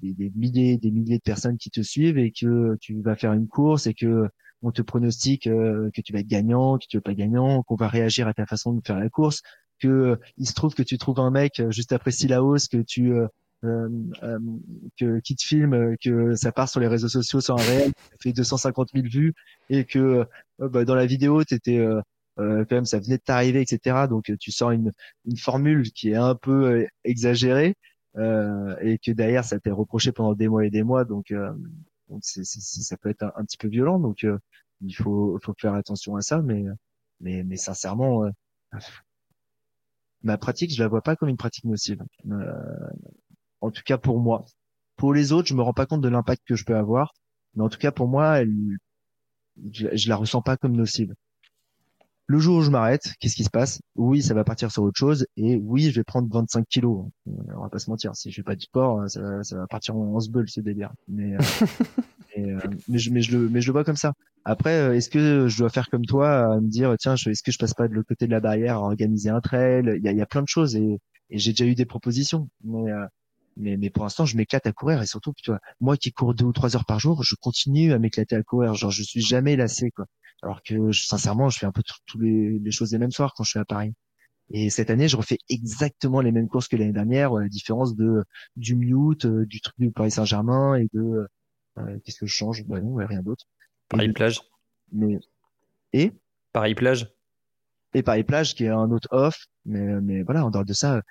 des, des, milliers, des milliers de personnes qui te suivent et que tu vas faire une course et que on te pronostique que tu vas être gagnant, que tu vas pas gagnant, qu'on va réagir à ta façon de faire la course, que il se trouve que tu trouves un mec juste après hausse, que tu euh, que qui te filme, que ça part sur les réseaux sociaux sur un réel, fait 250 000 vues et que bah, dans la vidéo t'étais euh, quand même ça venait de t'arriver, etc. Donc tu sors une, une formule qui est un peu euh, exagérée euh, et que derrière ça t'est reproché pendant des mois et des mois. Donc, euh, donc c'est, ça peut être un, petit peu violent. Donc il faut, faut faire attention à ça. Mais, mais, mais sincèrement, ma pratique, je la vois pas comme une pratique nocive. en tout cas pour moi. Pour les autres, je me rends pas compte de l'impact que je peux avoir. Mais en tout cas pour moi, elle, je, je la ressens pas comme nocive. Le jour où je m'arrête, qu'est-ce qui se passe? Oui, ça va partir sur autre chose et oui, je vais prendre 25 kilos. On va pas se mentir, si je fais pas du sport, ça, va partir en, en bull ce délire. Mais, euh, euh, mais, je, mais, je le, mais je le vois comme ça. Après, euh, est-ce que je dois faire comme toi, à me dire tiens, est-ce que je passe pas de l'autre côté de la barrière à organiser un trail? Il y a, y a, plein de choses et, et j'ai déjà eu des propositions. Mais, mais, mais pour l'instant, je m'éclate à courir et surtout, tu vois, moi qui cours deux ou trois heures par jour, je continue à m'éclater à courir. Genre, je suis jamais lassé, quoi. Alors que sincèrement, je fais un peu tous les, les choses les mêmes soirs quand je suis à Paris. Et cette année, je refais exactement les mêmes courses que l'année dernière, la différence de du mute, euh, du truc du Paris Saint-Germain et de euh, qu'est-ce que je change? Bah non, rien d'autre. Paris plage. Mais et? Paris plage. Et Paris plage qui est un autre off, mais mais voilà, en dehors de ça,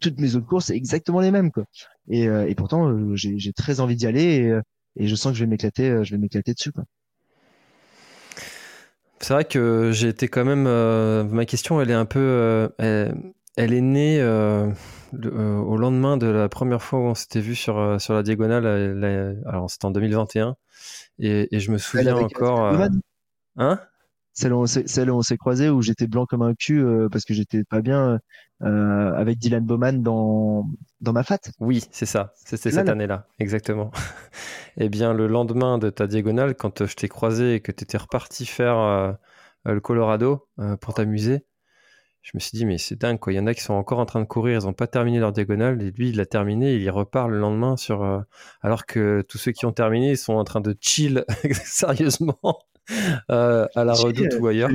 toutes mes autres courses c'est exactement les mêmes quoi. Et, euh, et pourtant, j'ai très envie d'y aller et, et je sens que je vais m'éclater, je vais m'éclater dessus quoi. C'est vrai que j'ai été quand même. Euh, ma question, elle est un peu. Euh, elle, est née euh, au lendemain de la première fois où on s'était vu sur, sur la diagonale. alors, c'était en 2021. Et, et, je me souviens encore. hein? Celle où on s'est croisé où j'étais blanc comme un cul parce que j'étais pas bien euh, avec Dylan Bowman dans dans ma fat. Oui, c'est ça. C'était cette année-là, exactement. eh bien, le lendemain de ta diagonale, quand je t'ai croisé et que tu étais reparti faire euh, le Colorado euh, pour t'amuser, je me suis dit mais c'est dingue quoi. Il y en a qui sont encore en train de courir, ils n'ont pas terminé leur diagonale et lui il l'a terminé, il y repart le lendemain sur alors que tous ceux qui ont terminé ils sont en train de chill sérieusement à la redoute ou ailleurs.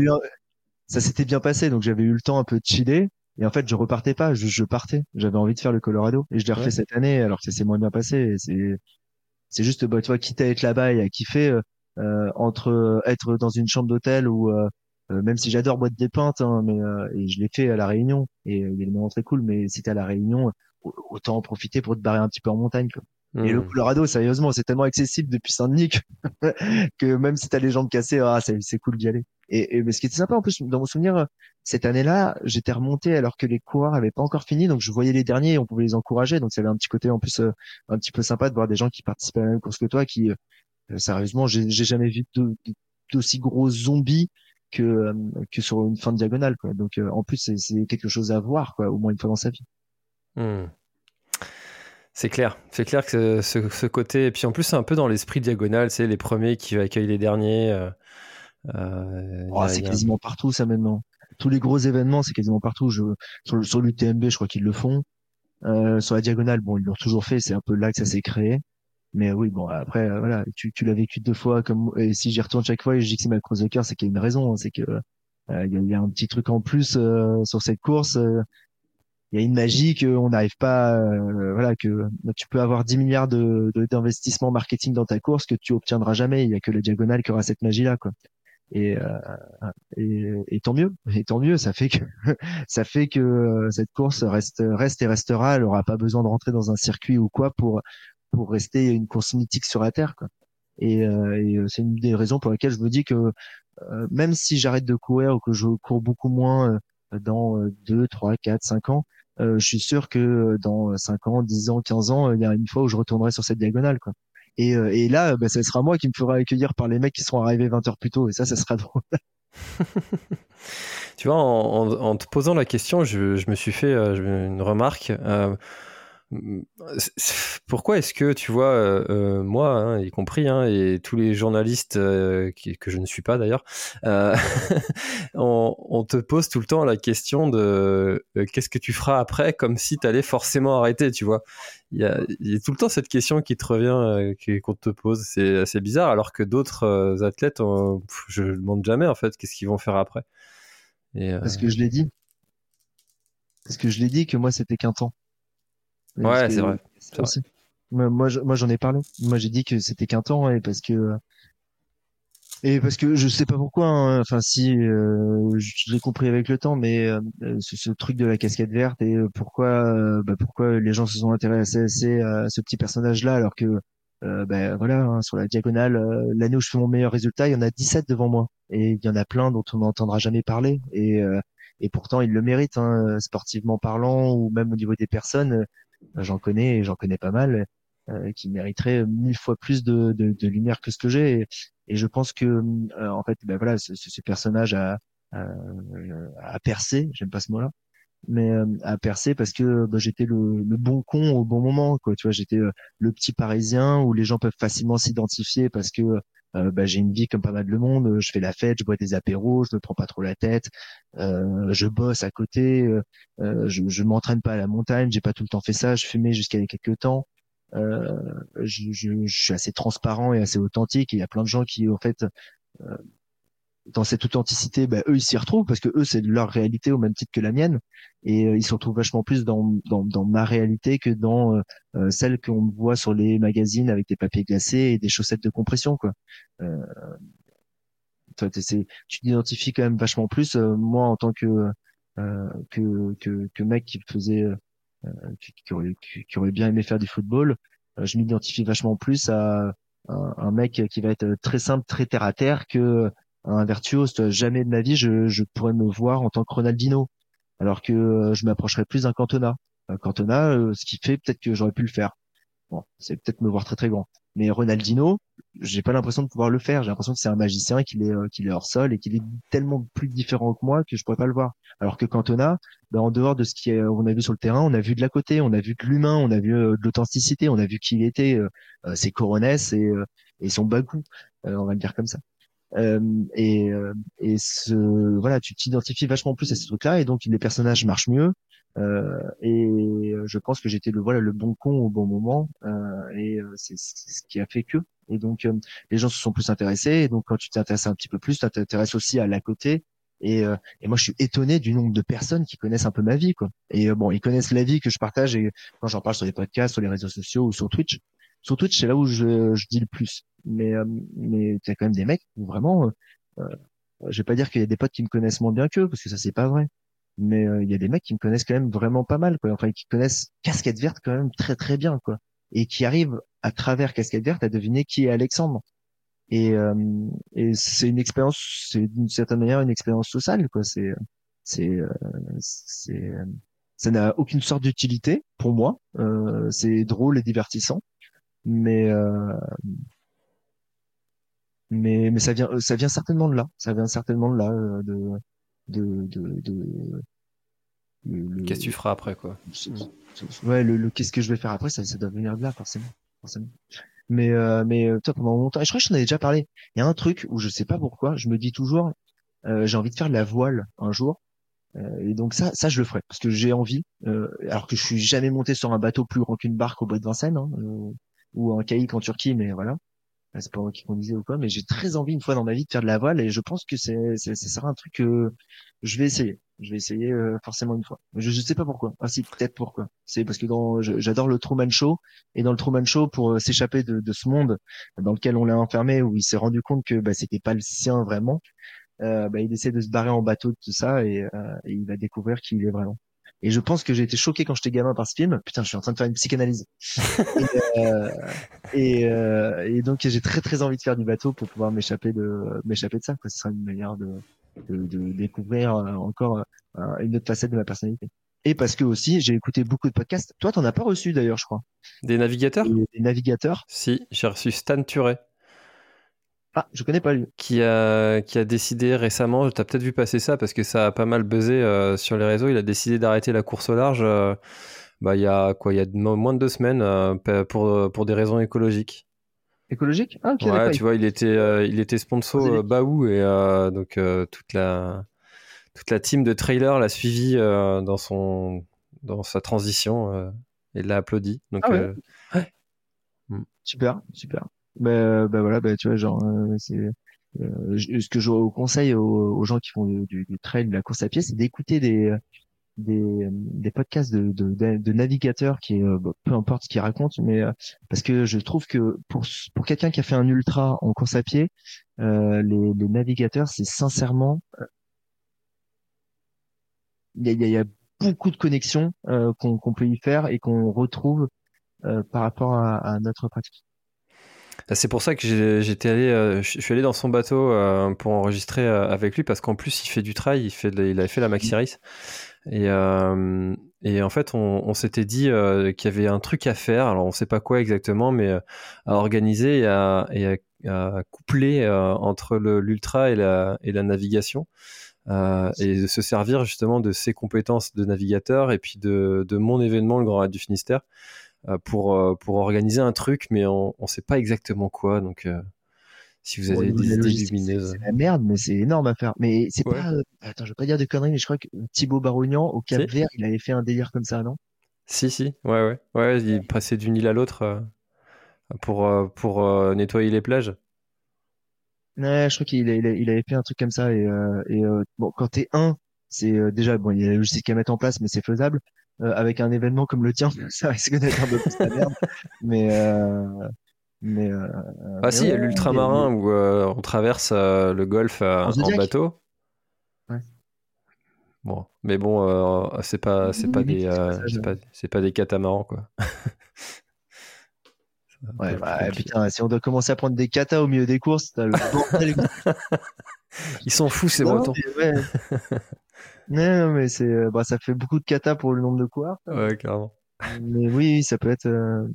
Ça s'était bien passé donc j'avais eu le temps un peu de chiller et en fait, je repartais pas, je, je partais. J'avais envie de faire le Colorado et je l'ai refait cette année alors que ça s'est moins bien passé. C'est c'est juste, bah, tu vois, quitte à être là-bas et à kiffer euh, euh entre être dans une chambre d'hôtel ou euh, euh, même si j'adore boîte des pintes, hein, mais et je l'ai fait à la Réunion et il y a des moments très cool. Mais si t'es à la Réunion, autant en profiter pour te barrer un petit peu en montagne. Quoi. Et le mmh. Colorado, sérieusement, c'est tellement accessible depuis Saint-Denis que, même si t'as les jambes cassées, ah, c'est cool d'y aller. Et, et ce qui était sympa en plus dans mon souvenir, cette année-là, j'étais remonté alors que les coureurs avaient pas encore fini, donc je voyais les derniers et on pouvait les encourager. Donc ça avait un petit côté en plus euh, un petit peu sympa de voir des gens qui participaient à la même course que toi, qui euh, sérieusement, j'ai jamais vu d'aussi gros zombies que euh, que sur une fin de diagonale. Quoi. Donc en plus c'est quelque chose à voir, quoi, au moins une fois dans sa vie. Hmm. C'est clair, c'est clair que ce, ce, côté, et puis en plus c'est un peu dans l'esprit diagonal, c'est les premiers qui accueillent les derniers. Euh, euh, oh, c'est quasiment partout ça maintenant. Tous les gros événements, c'est quasiment partout. Je, sur, sur l'UTMB, je crois qu'ils le font. Euh, sur la diagonale, bon, ils l'ont toujours fait. C'est un peu là que ça s'est créé. Mais oui, bon, après, euh, voilà, tu, tu l'as vécu deux fois. Comme et si j'y retourne chaque fois et je dis que c'est ma course de cœur, c'est qu'il y a une raison. Hein, c'est que il y, a, un petit truc en plus sur cette course il y a une magie qu'on n'arrive pas, euh, voilà, que tu peux avoir 10 milliards de d'investissement marketing dans ta course que tu obtiendras jamais. Il y a que la diagonale qui aura cette magie-là, quoi. Et, euh, et, et, tant mieux, et tant mieux. Ça fait que ça fait que euh, cette course reste reste et restera. Elle aura pas besoin de rentrer dans un circuit ou quoi pour pour rester une course mythique sur la terre, quoi. Et, et c'est une des raisons pour lesquelles je me dis que même si j'arrête de courir ou que je cours beaucoup moins dans 2, 3, 4, 5 ans, euh, je suis sûr que euh, dans 5 ans, 10 ans, 15 ans, il y a une fois où je retournerai sur cette diagonale. Quoi. Et, euh, et là, bah, ce sera moi qui me fera accueillir par les mecs qui seront arrivés 20 heures plus tôt. Et ça, ça sera drôle. tu vois, en, en, te posant la question, je, je me suis fait une remarque. Euh, pourquoi est-ce que tu vois euh, euh, moi hein, y compris hein, et tous les journalistes euh, que je ne suis pas d'ailleurs on, te pose tout le temps la question de qu'est-ce que tu feras après comme si tu allais forcément arrêter tu vois. Il y, a, tout le temps cette question qui te revient qu'on te pose. C'est assez bizarre alors que d'autres athlètes je ne demande jamais en fait qu'est-ce qu'ils vont faire après. Et, parce que je l'ai dit. Parce que je l'ai dit que moi c'était qu'un temps Ouais, c'est vrai. Moi, moi, j'en ai parlé. Moi, j'ai dit que c'était qu'un temps, et parce que et parce que je sais pas pourquoi. Hein, enfin, si euh, je l'ai compris avec le temps, mais euh, ce, truc de la casquette verte et euh, pourquoi, euh, bah, pourquoi les gens se sont intéressés à ce petit personnage-là, alors que ben voilà, hein, sur la diagonale, l'année où je fais mon meilleur résultat, il y en a 17 devant moi, et il y en a plein dont on n'entendra jamais parler, et et pourtant ils le méritent, hein, sportivement parlant, ou même au niveau des personnes j'en connais et j'en connais pas mal euh, qui mériteraient mille fois plus de, de, de lumière que ce que j'ai. Et, je pense que euh, en fait ben voilà ce, ce personnage a, a, a percé j'aime pas ce mot là mais euh, a percé parce que bah, j'étais le, le, bon con au bon moment quoi. Tu vois j'étais le petit parisien où les gens peuvent facilement s'identifier parce que euh, bah, j'ai une vie comme pas mal de monde. Je fais la fête, je bois des apéros, je me prends pas trop la tête. Euh, je bosse à côté. Euh, je, je m'entraîne pas à la montagne. J'ai pas tout le temps fait ça. Je fumais jusqu'à y a quelques temps. Je, je, je, suis assez transparent et assez authentique. il y a plein de gens qui, en fait, dans cette authenticité, bah, eux ils s'y retrouvent parce que eux c'est leur réalité au même titre que la mienne et euh, ils se retrouvent vachement plus dans, dans, dans ma réalité que dans euh, euh celle qu'on voit sur les magazines avec des papiers glacés et des chaussettes de compression quoi. Euh, toi, tu t'identifies quand même vachement plus. Euh, moi en tant que, que, que que mec qui faisait qui, qui, aurait, qui, aurait, bien aimé faire du football, je m'identifie vachement plus à un, mec qui va être très simple, très terre à terre que un virtuose. Jamais de ma vie, je, pourrais me voir en tant que Ronaldinho, alors que euh, je m'approcherais plus d'un Cantona. Un Cantona, euh, ce qui fait peut-être que j'aurais pu le faire. Bon, c'est peut-être me voir très très grand. Mais Ronaldinho, j'ai pas l'impression de pouvoir le faire. J'ai l'impression que c'est un magicien, qu'il est euh, qu'il est hors sol et qu'il est tellement plus différent que moi que je pourrais pas le voir. Alors que Cantona, ben, en dehors de ce qu'on a vu sur le terrain, on a vu de la côté, on a vu de l'humain, on a vu de l'authenticité, on a vu qui il était, ses coronesses et, et son bagou, on va le dire comme ça. Euh, et, euh, et ce, voilà, tu t'identifies vachement plus à ces trucs-là, et donc les personnages marchent mieux. Euh, et je pense que j'étais le voilà le bon con au bon moment, et c'est ce qui a fait que. Et donc les gens se sont plus intéressés. Et donc quand tu t'intéresses un petit peu plus, tu t'intéresses aussi à la côté. Et, et, moi, je suis étonné du nombre de personnes qui connaissent un peu ma vie, quoi. Et bon, ils connaissent la vie que je partage et quand j'en parle sur les podcasts, sur les réseaux sociaux ou sur Twitch. Sur Twitch, c'est là où je, je dis le plus. Mais euh, mais tu as quand même des mecs où vraiment euh, euh, je vais pas dire qu'il y a des potes qui me connaissent moins bien qu'eux parce que ça c'est pas vrai. Mais il y a des mecs qui me connaissent quand même vraiment pas mal quoi. Enfin qui connaissent casquette verte quand même très très bien quoi. Et qui arrivent à travers casquette verte à deviner qui est Alexandre. Et, euh, et c'est une expérience, c'est d'une certaine manière une expérience sociale, quoi. C'est, c'est, euh, c'est, ça n'a aucune sorte d'utilité pour moi. Euh, c'est drôle et divertissant, mais mais mais ça vient ça vient certainement de là. Ça vient certainement de là de de de, de Qu'est-ce que tu feras après, quoi? Ouais, le, le qu'est-ce que je vais faire après, ça, ça doit venir de là, forcément. forcément. Mais, euh, mais euh, toi, pendant longtemps, et je crois que je t'en avais déjà parlé. Il y a un truc où je sais pas pourquoi, je me dis toujours, euh, j'ai envie de faire de la voile un jour. Euh, et donc ça, ça je le ferai parce que j'ai envie. Euh, alors que je suis jamais monté sur un bateau plus grand qu'une barque au bois de Vincennes hein, ou un caïque en Turquie, mais voilà. C'est pas moi qui conduisais ou quoi, mais j'ai très envie une fois dans ma vie de faire de la voile et je pense que c'est, c'est, ça sera un truc que je vais essayer. Je vais essayer euh, forcément une fois. Je, je sais pas pourquoi. Ah si, peut-être pourquoi. C'est parce que dans, j'adore le Truman Show et dans le Truman Show, pour euh, s'échapper de, de, ce monde dans lequel on l'a enfermé, où il s'est rendu compte que bah, c'était pas le sien vraiment, euh, bah, il essaie de se barrer en bateau de tout ça et, euh, et il va découvrir qui il est vraiment. Et je pense que j'ai été choqué quand j'étais gamin par ce film. Putain, je suis en train de faire une psychanalyse. et, euh, et, euh, et, donc j'ai très très envie de faire du bateau pour pouvoir m'échapper de m'échapper de ça. Quoi. Ce sera une manière de, de, de découvrir euh, encore une autre facette de ma personnalité. Et parce que aussi, j'ai écouté beaucoup de podcasts. Toi, t'en as pas reçu d'ailleurs, je crois. Des navigateurs? Des navigateurs Si, j'ai reçu Stan Turet. Ah, je connais pas lui. Qui a, qui a décidé récemment, tu as peut-être vu passer ça parce que ça a pas mal buzzé euh, sur les réseaux, il a décidé d'arrêter la course au large euh, bah, il y a quoi, il y a moins de deux semaines euh, pour, pour des raisons écologiques. Écologiques ah, Ouais, tu vois, il était, il était sponsor Baou et donc toute la toute la team de trailer l'a suivi dans son dans sa transition et l'a applaudi. Donc, ah ouais? ouais. Mm. Super, super. Ben, ben voilà, ben tu vois, genre, euh, c'est euh, ce que je conseille aux, gens qui font du, du, trail, de la course à pied, c'est d'écouter des, des, des podcasts de, de, de, navigateurs qui, peu importe ce qu'ils racontent, mais parce que je trouve que pour, pour quelqu'un qui a fait un ultra en course à pied, euh, les, les navigateurs, c'est sincèrement, il y a, y a beaucoup de connexions euh, qu'on peut y faire et qu'on retrouve euh, par rapport à, à notre pratique. Bah, c'est pour ça que j'étais allé, euh, je suis allé dans son bateau euh, pour enregistrer euh, avec lui parce qu'en plus il fait du trail, il fait, il avait fait la Maxi Race. Et et en fait on, s'était dit qu'il y avait un truc à faire, alors on sait pas quoi exactement, mais à organiser et à, et à, coupler entre l'ultra et la et la navigation. et de se servir justement de ses compétences de navigateur et puis de, de mon événement, le Grand Raid du Finistère, pour, euh, pour organiser un truc, mais on ne sait pas exactement quoi. Donc, euh, si vous avez des idées lumineuses. C'est la merde, mais c'est énorme à faire. Mais c'est pas. Attends, je vais pas dire de conneries, mais je crois que Thibaut Barougnan, au Cap Vert, il avait fait un délire comme ça, non? Si, si, ouais, ouais. Ouais, il passait d'une île à l'autre pour, pour nettoyer les plages. Ouais, je crois qu'il il avait fait un truc comme ça. Et, et bon, quand t'es un, c'est déjà, bon, il y a la logistique à mettre en place, mais c'est faisable. Euh, avec un événement comme le tien, ça risque d'être un peu plus la merde. Mais euh, mais euh, ah si, il y a l'ultramarin où on traverse le golfe en, bateau. Ouais. Bon, mais bon, c'est pas c'est pas des c'est pas, pas, des catamarans quoi. ouais, bah, putain, si on doit commencer à prendre des katas au milieu des courses, le Ils sont fous ces Bretons. Ouais. Non, mais c'est, euh, bah, ça fait beaucoup de kata pour le nombre de coureurs. Ouais, carrément. Mais oui, ça peut être. Euh,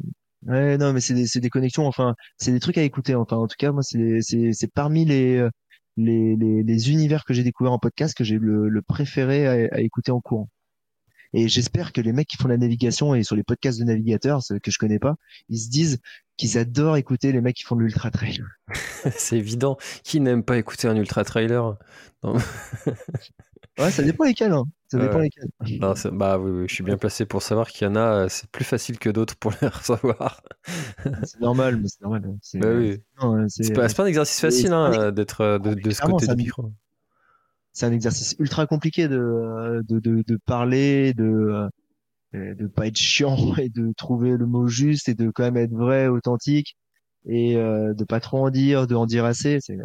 ouais, non, mais c'est des, c'est des connexions. Enfin, c'est des trucs à écouter. Enfin, en tout cas, moi, c'est, c'est, c'est parmi les, euh, les, les, les univers que j'ai découvert en podcast que j'ai le, le préféré à, à écouter en courant. Et j'espère que les mecs qui font la navigation et sur les podcasts de navigateurs, que je connais pas, ils se disent qu'ils adorent écouter les mecs qui font de l'ultra trail. c'est évident. Qui n'aime pas écouter un ultra trailer? Ouais, ça dépend lesquels. Hein. Ça dépend lesquels. Non, bah oui, je suis bien placé pour savoir qu'il y en a, c'est plus facile que d'autres pour les recevoir. c'est normal, mais c'est normal. C'est bah oui. pas, pas, un exercice facile hein, d'être euh, de, de ce côté du micro. C'est un exercice ultra compliqué de, de, de, de parler, de euh, de pas être chiant et de trouver le mot juste et de quand même être vrai, authentique et euh, de pas trop en dire, de en dire assez. C'est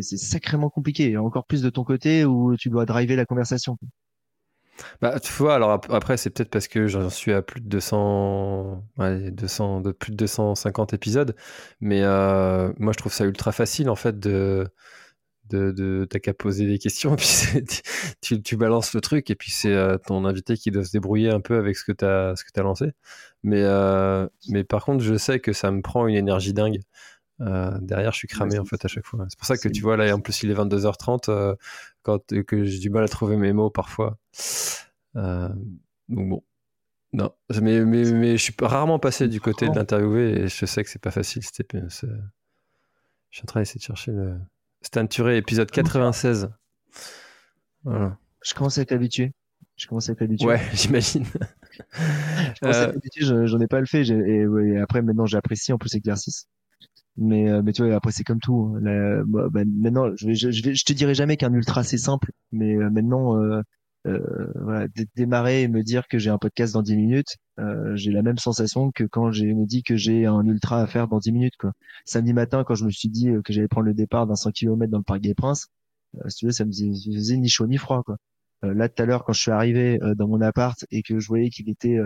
c'est sacrément compliqué. Encore plus de ton côté où tu dois driver la conversation. Bah, tu vois, alors après, c'est peut-être parce que j'en suis à plus de 200, ouais, 200, de plus de 250 épisodes, mais euh, moi, je trouve ça ultra facile, en fait, de, de, t'as qu'à poser des questions, puis tu, balances le truc, et puis c'est euh, ton invité qui doit se débrouiller un peu avec ce que t'as, t'as lancé. Mais, euh, mais par contre, je sais que ça me prend une énergie dingue. Euh, derrière, je suis cramé en fait à chaque fois. C'est pour ça que tu vois là, en plus il est 22h30, euh, quand que j'ai du mal à trouver mes mots parfois. Euh, donc bon, non, mais, mais, mais, je suis rarement passé du côté de l'interviewer et je sais que c'est pas facile. C'était, je suis en train d'essayer de chercher le Stan Turé, épisode 96. Voilà. Je commence à être habitué. Je commence à être habitué. Ouais, j'imagine. je commence à être habitué, j'en ai pas le fait. Et, et, après, maintenant, j'apprécie en plus l'exercice. Mais, euh, mais tu vois, après c'est comme tout. Hein. bah, bah, maintenant, je, je, je te dirai jamais qu'un ultra c'est simple, mais euh, maintenant, euh, euh, voilà, démarrer et me dire que j'ai un podcast dans 10 minutes, euh, j'ai la même sensation que quand j'ai me dit que j'ai un ultra à faire dans 10 minutes. Quoi. Samedi matin, quand je me suis dit que j'allais prendre le départ d'un 100 km dans le parc des Princes, si tu veux, ça me faisait ni chaud ni froid. Quoi. là, tout à l'heure, quand je suis arrivé dans mon appart et que je voyais qu'il était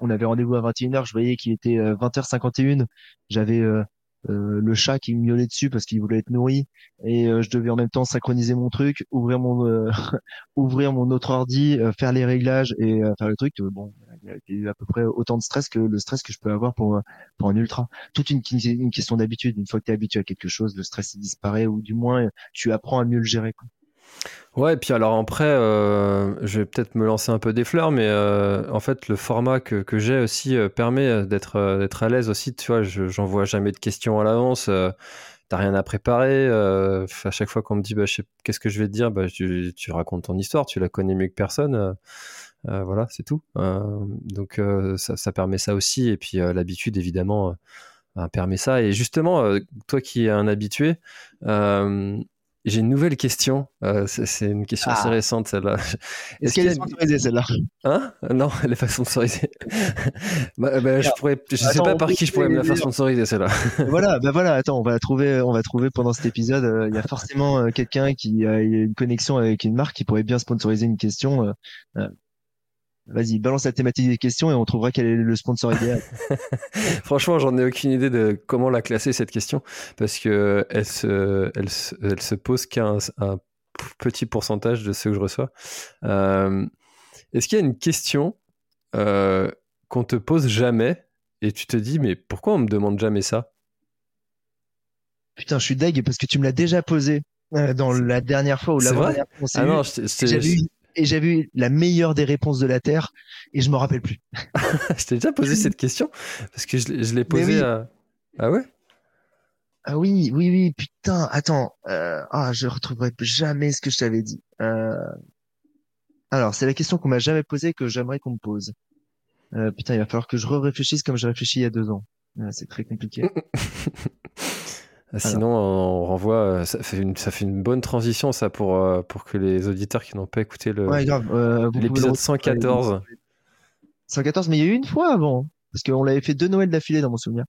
on avait rendez-vous à 21h, je voyais qu'il était 20h51, euh, j'avais euh, euh, le chat qui me miaulait dessus parce qu'il voulait être nourri et je devais en même temps synchroniser mon truc, ouvrir mon ouvrir mon autre ordi, faire les réglages et faire le truc. bon, il y a eu à peu près autant de stress que le stress que je peux avoir pour pour un ultra. Toute une, question d'habitude. Une fois que tu es habitué à quelque chose, le stress disparaît ou du moins tu apprends à mieux le gérer. Quoi. Ouais, et puis alors après, euh, je vais peut-être me lancer un peu des fleurs, mais euh, en fait, le format que, que j'ai aussi euh, permet d'être d'être à l'aise aussi. Tu vois, j'envoie jamais de questions à l'avance. T'as rien à préparer. à chaque fois qu'on me dit, bah, qu'est-ce que je vais te dire, bah, tu, racontes ton histoire, tu la connais mieux que personne. voilà, c'est tout. donc ça, ça, permet ça aussi. Et puis l'habitude, évidemment, permet ça. Et justement, toi qui es un habitué, j'ai une nouvelle question. Euh, c'est une question assez ah. récente, celle-là. Est-ce qu'elle est sponsorisée, celle-là? Hein? Non, elle est pas sponsorisée. bah, bah, je pourrais, je sais pas par qui je pourrais me la faire sponsoriser, celle-là. voilà, bah voilà, attends, on va trouver, on va trouver pendant cet épisode, euh, il y a forcément euh, quelqu'un qui a une connexion avec une marque qui pourrait bien sponsoriser une question. Vas-y, balance la thématique des questions et on trouvera quel est le sponsor idéal. Franchement, j'en ai aucune idée de comment la classer cette question parce que elle se, elle, elle se pose qu'un un petit pourcentage de ce que je reçois. Euh, est-ce qu'il y a une question euh, qu'on te pose jamais et tu te dis mais pourquoi on me demande jamais ça? Putain, je suis deg parce que tu me l'as déjà posé euh, dans la dernière fois ou la dernière fois. Ah non, je, et j'avais eu la meilleure des réponses de la Terre et je me rappelle plus. je t'ai déjà posé cette question parce que je, l'ai posée à... Ah ouais? Ah oui, oui, oui, putain, attends. Euh, ah, je retrouverai jamais ce que je t'avais dit. Euh... Alors, c'est la question qu'on m'a jamais posée que j'aimerais qu'on me pose. Euh, putain, il va falloir que je réfléchisse comme j'ai réfléchi il y a deux ans. Euh, c'est très compliqué. Sinon, on renvoie. Euh, ça fait, une, ça fait une bonne transition, ça, pour, euh, pour que les auditeurs qui n'ont pas écouté le, euh, l'épisode 114. 114, mais il y a eu une fois avant. Parce qu'on l'avait fait deux Noëls d'affilée dans mon souvenir.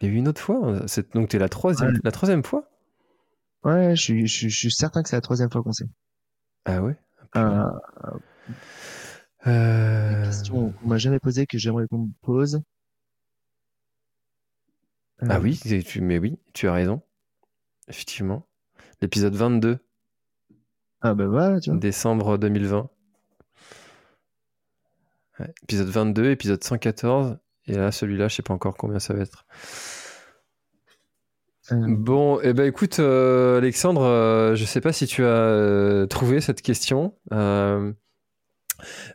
Il y a eu une autre fois Donc, tu es la troisième, la troisième fois? Ouais, je suis, je, suis certain que c'est la troisième fois qu'on sait. Ah ouais? Euh... Une question qu'on m'a jamais posée que j'aimerais qu'on me pose. Ah oui, tu, mais oui, tu as raison. Effectivement. L'épisode 22. Ah bah voilà, tu vois. Décembre 2020. épisode 22, épisode 114. Et là, celui-là, je sais pas encore combien ça va être. Euh. Bon, eh ben écoute, euh, Alexandre, euh, je sais pas si tu as trouvé cette question.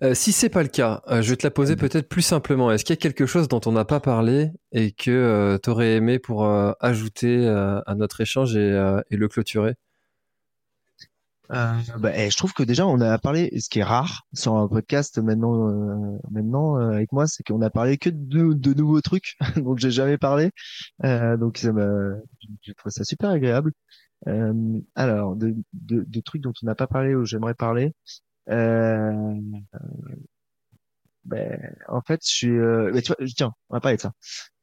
Euh, si c'est pas le cas, euh, je vais te la poser peut-être plus simplement. Est-ce qu'il y a quelque chose dont on n'a pas parlé et que euh, tu aurais aimé pour ajouter à notre échange et, le clôturer? Bah, eh, je trouve que déjà on a parlé, ce qui est rare sur un podcast maintenant, maintenant avec moi, c'est qu'on a parlé que de, de nouveaux trucs, donc j'ai jamais parlé. donc ça je trouve ça super agréable. alors, de, de, de, trucs dont on n'a pas parlé ou j'aimerais parler. Euh, ben, en fait, je suis. Euh, tu vois, tiens, on va parler de ça.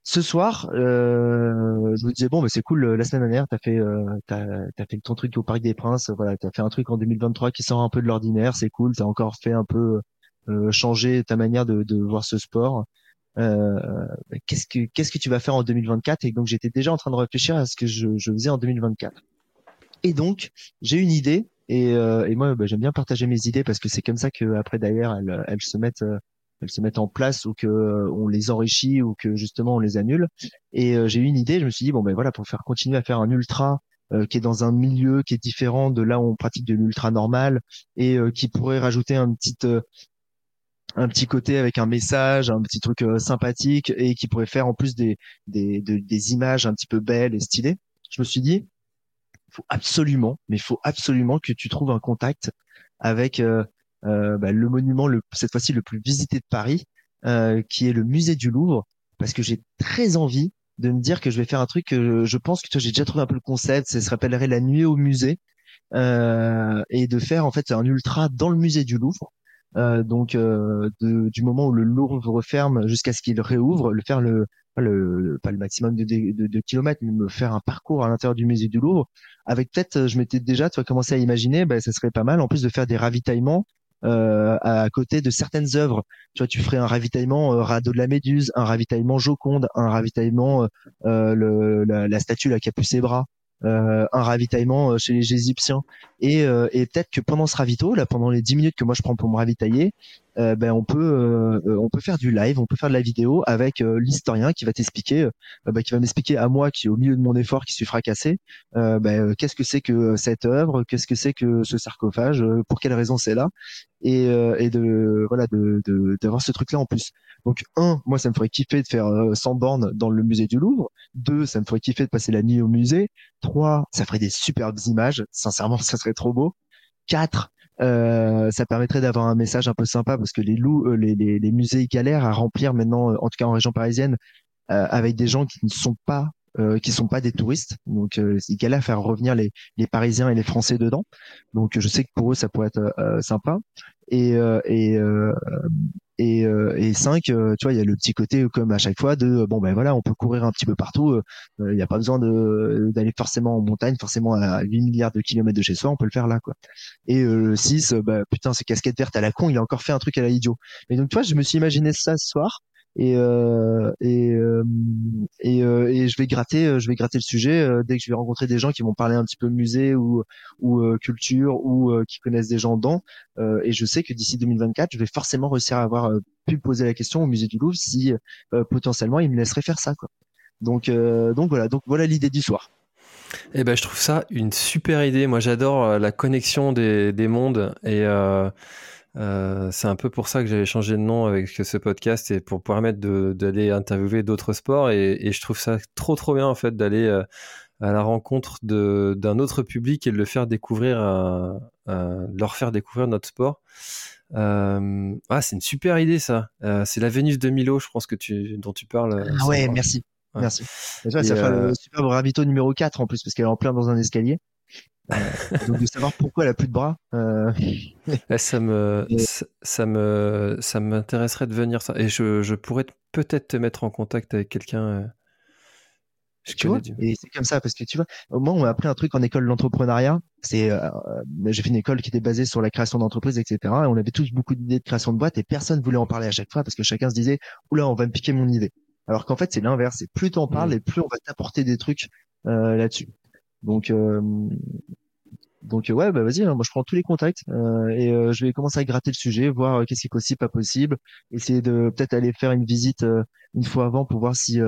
ce soir, euh, je me disais bon, mais c'est cool. La semaine dernière, t'as fait, euh, t'as, as fait ton truc au Parc des Princes. Voilà, t'as fait un truc en 2023 qui sort un peu de l'ordinaire. C'est cool. T'as encore fait un peu euh, changer ta manière de, de voir ce sport. Euh, qu'est-ce que qu'est-ce que tu vas faire en 2024 Et donc j'étais déjà en train de réfléchir à ce que je, je faisais en 2024. Et donc j'ai une idée. Et, euh, et moi, bah, j'aime bien partager mes idées parce que c'est comme ça que après d'ailleurs elles, elles se mettent euh, elles se mettent en place ou que euh, on les enrichit ou que justement on les annule. Et euh, j'ai eu une idée, je me suis dit bon ben voilà pour faire continuer à faire un ultra euh, qui est dans un milieu qui est différent de là où on pratique de l'ultra normal et qui pourrait rajouter un petit un petit côté avec un message, un petit truc sympathique et qui pourrait faire en plus des, des, des images un petit peu belles et stylées. Je me suis dit, faut absolument, mais faut absolument que tu trouves un contact avec euh, bah, le monument le, cette fois-ci le plus visité de Paris, euh, qui est le musée du Louvre, parce que j'ai très envie de me dire que je vais faire un truc que je pense que j'ai déjà trouvé un peu le concept, ça se rappellerait la nuit au musée, euh, et de faire en fait un ultra dans le musée du Louvre. Euh, donc euh, de, du moment où le Louvre referme jusqu'à ce qu'il réouvre, le faire le, le, pas le maximum de, de, de, kilomètres, mais me faire un parcours à l'intérieur du musée du Louvre. Avec peut-être, je m'étais déjà, tu vois, commencé à imaginer, bah, ça serait pas mal, en plus de faire des ravitaillements euh, à côté de certaines œuvres. Tu vois, tu ferais un ravitaillement euh, Radeau de la Méduse, un ravitaillement Joconde, un ravitaillement euh, le, la, la, statue la qui a ses bras. Euh, un ravitaillement euh, chez les Égyptiens. Et, euh, et peut-être que pendant ce ravito, là, pendant les 10 minutes que moi je prends pour me ravitailler, ben on peut on peut faire du live, on peut faire de la vidéo avec l'historien qui va t'expliquer, bah, qui va m'expliquer à moi qui au milieu de mon effort qui suis fracassé, ben, qu'est-ce que c'est que cette œuvre, qu'est-ce que c'est que ce sarcophage, pour quelle raison c'est là, et, et de voilà de d'avoir ce truc là en plus. Donc un, moi ça me ferait kiffer de faire 100 bornes dans le musée du Louvre. Deux, ça me ferait kiffer de passer la nuit au musée. Trois, ça ferait des superbes images. Sincèrement, ça serait trop beau. Quatre, euh, ça permettrait d'avoir un message un peu sympa parce que les, loups, euh, les, les, les, musées galèrent à remplir maintenant, euh, en tout cas en région parisienne, euh, avec des gens qui ne sont pas qui sont pas des touristes. Donc ils galèrent à faire revenir les, les Parisiens et les Français dedans. Donc je sais que pour eux ça pourrait être sympa. Et, et, et, euh, et 5, euh, tu vois, il y a le petit côté comme à chaque fois de bon ben voilà, on peut courir un petit peu partout. Euh, il n'y a pas besoin d'aller forcément en montagne, forcément à 8 milliards de kilomètres de chez soi, on peut le faire là quoi. Et le 6, bah putain, c'est casquette verte à la con, il a encore fait un truc à la idiot. Et donc tu vois, je me suis imaginé ça ce soir et euh, et, euh, et, euh, et je vais gratter je vais gratter le sujet dès que je vais rencontrer des gens qui vont parler un petit peu musée ou ou culture ou qui connaissent des gens dedans et je sais que d'ici 2024 je vais forcément réussir à avoir pu poser la question au musée du Louvre si potentiellement ils me laisseraient faire ça quoi. Donc donc voilà. Donc voilà l'idée du soir. Eh ben je trouve ça une super idée. Moi j'adore la connexion des, des mondes et euh, c'est un peu pour ça que j'avais changé de nom avec ce podcast et pour permettre d'aller interviewer d'autres sports et, et, je trouve ça trop trop bien en fait d'aller euh, à la rencontre d'un autre public et de le faire découvrir, euh, euh leur faire découvrir notre sport. Euh, ah, c'est une super idée ça. c'est la Vénus de Milo, je pense que tu dont tu parles. Ah ouais, merci. Merci. Et ça, ça fait le superbe ravito numéro 4 en plus parce qu'elle est en plein dans un escalier. Euh, donc de savoir pourquoi elle a plus de bras. Euh... Eh, ça me, ça, me, ça m'intéresserait de venir ça. Et je, je pourrais peut-être te mettre en contact avec quelqu'un. Euh, tu vois, et c'est comme ça parce que tu vois, au moins on m'a appris un truc en école d'entrepreneuriat. C'est, euh, j'ai fait une école qui était basée sur la création d'entreprises, etc. Et on avait tous beaucoup d'idées de création de boîtes et personne voulait en parler à chaque fois parce que chacun se disait, oula, on va me piquer mon idée. Alors qu'en fait c'est l'inverse. C'est plus t'en parles mmh. et plus on va t'apporter des trucs euh, là-dessus. Donc euh, donc ouais, bah vas-y, hein, moi je prends tous les contacts euh, et euh, je vais commencer à gratter le sujet, voir qu'est-ce qui est possible, pas possible, essayer de peut-être aller faire une visite une fois avant pour voir si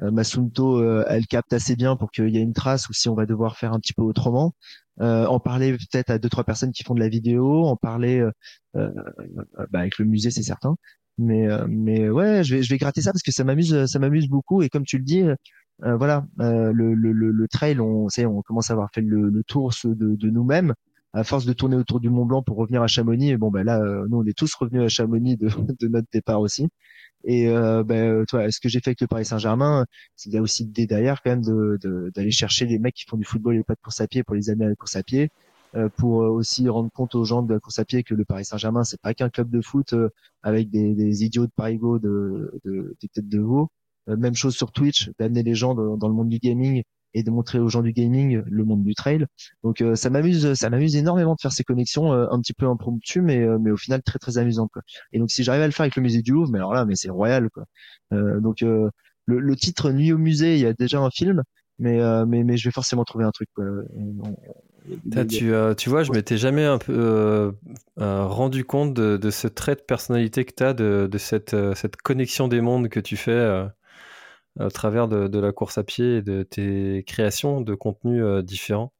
Masunto elle capte assez bien pour qu'il y ait une trace ou si on va devoir faire un petit peu autrement. en parler peut-être à deux trois personnes qui font de la vidéo, en parler bah, avec le musée c'est certain. Mais mais ouais, je vais je vais gratter ça parce que ça m'amuse ça m'amuse beaucoup et comme tu le dis, euh, voilà, euh, le, le, le, trail, on, sait, on commence à avoir fait le, le tour de, de nous-mêmes. À force de tourner autour du Mont Blanc pour revenir à Chamonix, et bon ben là, euh, nous on est tous revenus à Chamonix de, de notre départ aussi. Et euh, ben, toi, ce que j'ai fait avec le Paris Saint-Germain, c'est aussi l'idée derrière quand même de, d'aller chercher les mecs qui font du football et pas de course à pied pour les amener à la course à pied, euh, pour aussi rendre compte aux gens de la course à pied que le Paris Saint-Germain c'est pas qu'un club de foot avec des, des idiots de Parigo de, de, des têtes de veau, même chose sur Twitch, d'amener les gens dans le monde du gaming et de montrer aux gens du gaming le monde du trail. Donc ça m'amuse, ça m'amuse énormément de faire ces connexions un petit peu impromptues, mais mais au final très très amusantes. Quoi. Et donc si j'arrive à le faire avec le musée du Louvre, mais alors là, mais c'est royal quoi. donc le, le, titre Nuit au musée, il y a déjà un film, mais mais mais je vais forcément trouver un truc. Quoi tu, euh, tu, vois, je m'étais jamais un peu euh, euh, rendu compte de, ce trait de personnalité que tu as, de, cette, cette, connexion des mondes que tu fais à travers de, la course à pied et de tes créations de contenus différents.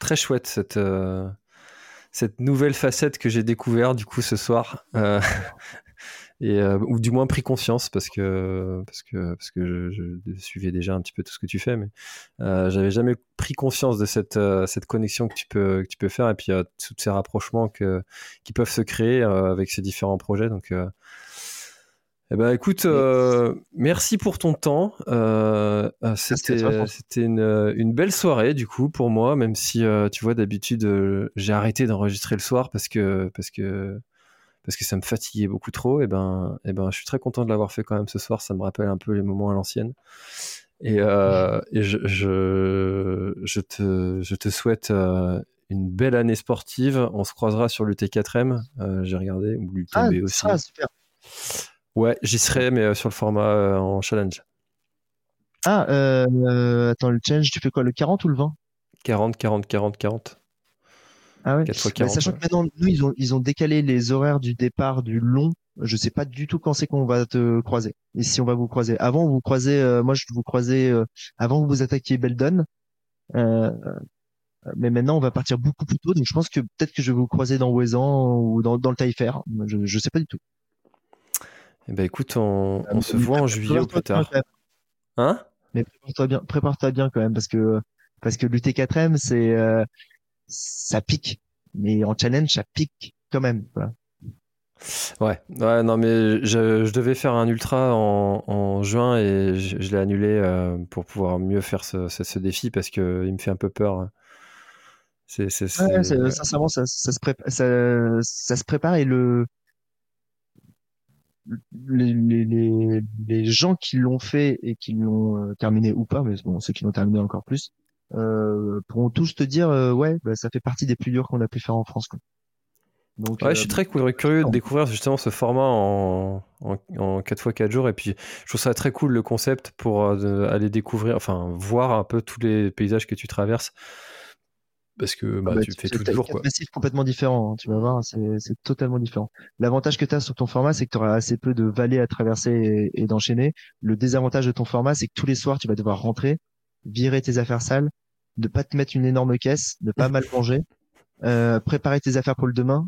très chouette cette, cette nouvelle facette que j'ai découvert du coup ce soir. et euh, ou du moins pris conscience parce que parce que parce que je, suivais déjà un petit peu tout ce que tu fais mais euh, j'avais jamais pris conscience de cette euh, cette connexion que tu peux que tu peux faire et puis tous ces rapprochements qui peuvent se créer avec ces différents projets donc eh ben écoute, merci pour ton temps. c'était c'était une, une, belle soirée du coup pour moi, même si tu vois d'habitude j'ai arrêté d'enregistrer le soir parce que parce que parce que ça me fatiguait beaucoup trop, et ben, et ben, je suis très content de l'avoir fait quand même ce soir. Ça me rappelle un peu les moments à l'ancienne. Et, euh, et je, je, je, te, je te souhaite euh, une belle année sportive. On se croisera sur l'UT4M. Euh, J'ai regardé, ou l'UTB ah, aussi. Ah, super. Ouais, j'y serai, mais sur le format en challenge. Ah, attends, le challenge, tu fais quoi, le 40 ou le 20 40, 40, 40, 40. Ah ouais. Bah, sachant que maintenant, nous, ils ont, ils ont décalé les horaires du départ du long. Je sais pas du tout quand c'est qu'on va te croiser. Et si on va vous croiser. Avant, vous croisez, euh, moi, je vous croisais, euh, avant vous vous attaquiez Beldon. Euh, mais maintenant, on va partir beaucoup plus tôt. Donc, je pense que peut-être que je vais vous croiser dans Ouezan ou dans, dans le Taillefer. Je, je sais pas du tout. Eh ben, écoute, on, on se voit en juillet ou plus tard. Hein? Mais prépare-toi bien, prépare-toi bien quand même parce que, parce que l'UT4M, c'est, ça pique. Mais en challenge, ça pique quand même. Ouais, ouais, non, mais je, devais faire un ultra en, juin et je, l'ai annulé euh, pour pouvoir mieux faire ce, défi parce qu'il me fait un peu peur. C'est, sincèrement, ça, se prépare, ça, se prépare et le, les, les, les, gens qui l'ont fait et qui l'ont euh, terminé ou pas, mais bon, ceux qui l'ont terminé encore plus, euh, pourront tous te dire euh, ouais bah, ça fait partie des plus durs qu'on a pu faire en France quoi. Donc, ouais, je suis euh, très curieux de découvrir justement ce format en, en, 4 fois 4 jours. Et puis, je trouve ça très cool le concept pour aller découvrir, enfin, voir un peu tous les paysages que tu traverses. Parce que bah, ah bah, tu, fais tous les jours. Quoi. complètement différent, hein, tu vas voir, c'est totalement différent. L'avantage que tu as sur ton format, c'est que tu auras assez peu de vallées à traverser et d'enchaîner. Le désavantage de ton format, c'est que tous les soirs, tu vas devoir rentrer virer tes affaires sales, de pas te mettre une énorme caisse, de pas mal manger, euh, préparer tes affaires pour le demain,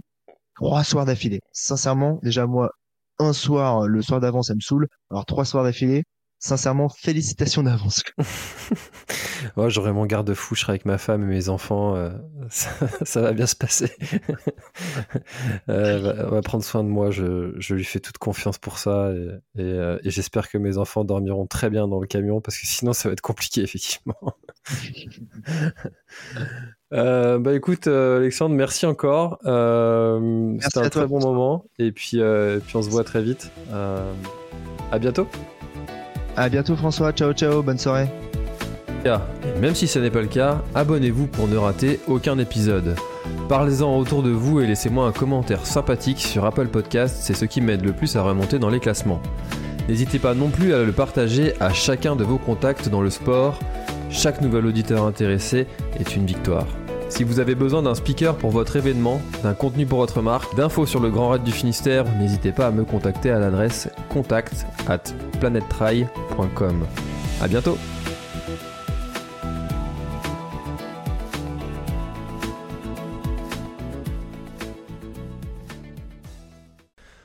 trois soirs d'affilée. Sincèrement, déjà moi, un soir, le soir d'avant, ça me saoule. Alors trois soirs d'affilée, sincèrement, félicitations d'avance. ouais, J'aurai mon garde-fou, je serai avec ma femme et mes enfants. Euh, ça, va bien se passer. euh, elle va prendre soin de moi. Je, je, lui fais toute confiance pour ça. Et, et, euh, et j'espère que mes enfants dormiront très bien dans le camion parce que sinon, ça va être compliqué, effectivement. Euh, bah écoute, Alexandre, merci encore. C'était un très bon moment. Et puis, puis on se voit très vite. à bientôt. À bientôt François, ciao ciao, bonne soirée. même si ce n'est pas le cas, abonnez-vous pour ne rater aucun épisode. Parlez-en autour de vous et laissez-moi un commentaire sympathique sur Apple Podcast, c'est ce qui m'aide le plus à remonter dans les classements. N'hésitez pas non plus à le partager à chacun de vos contacts dans le sport. Chaque nouvel auditeur intéressé est une victoire. Si vous avez besoin d'un speaker pour votre événement, d'un contenu pour votre marque, d'infos sur le Grand Raid du Finistère, n'hésitez pas à me contacter à l'adresse contact at planettry.com. A bientôt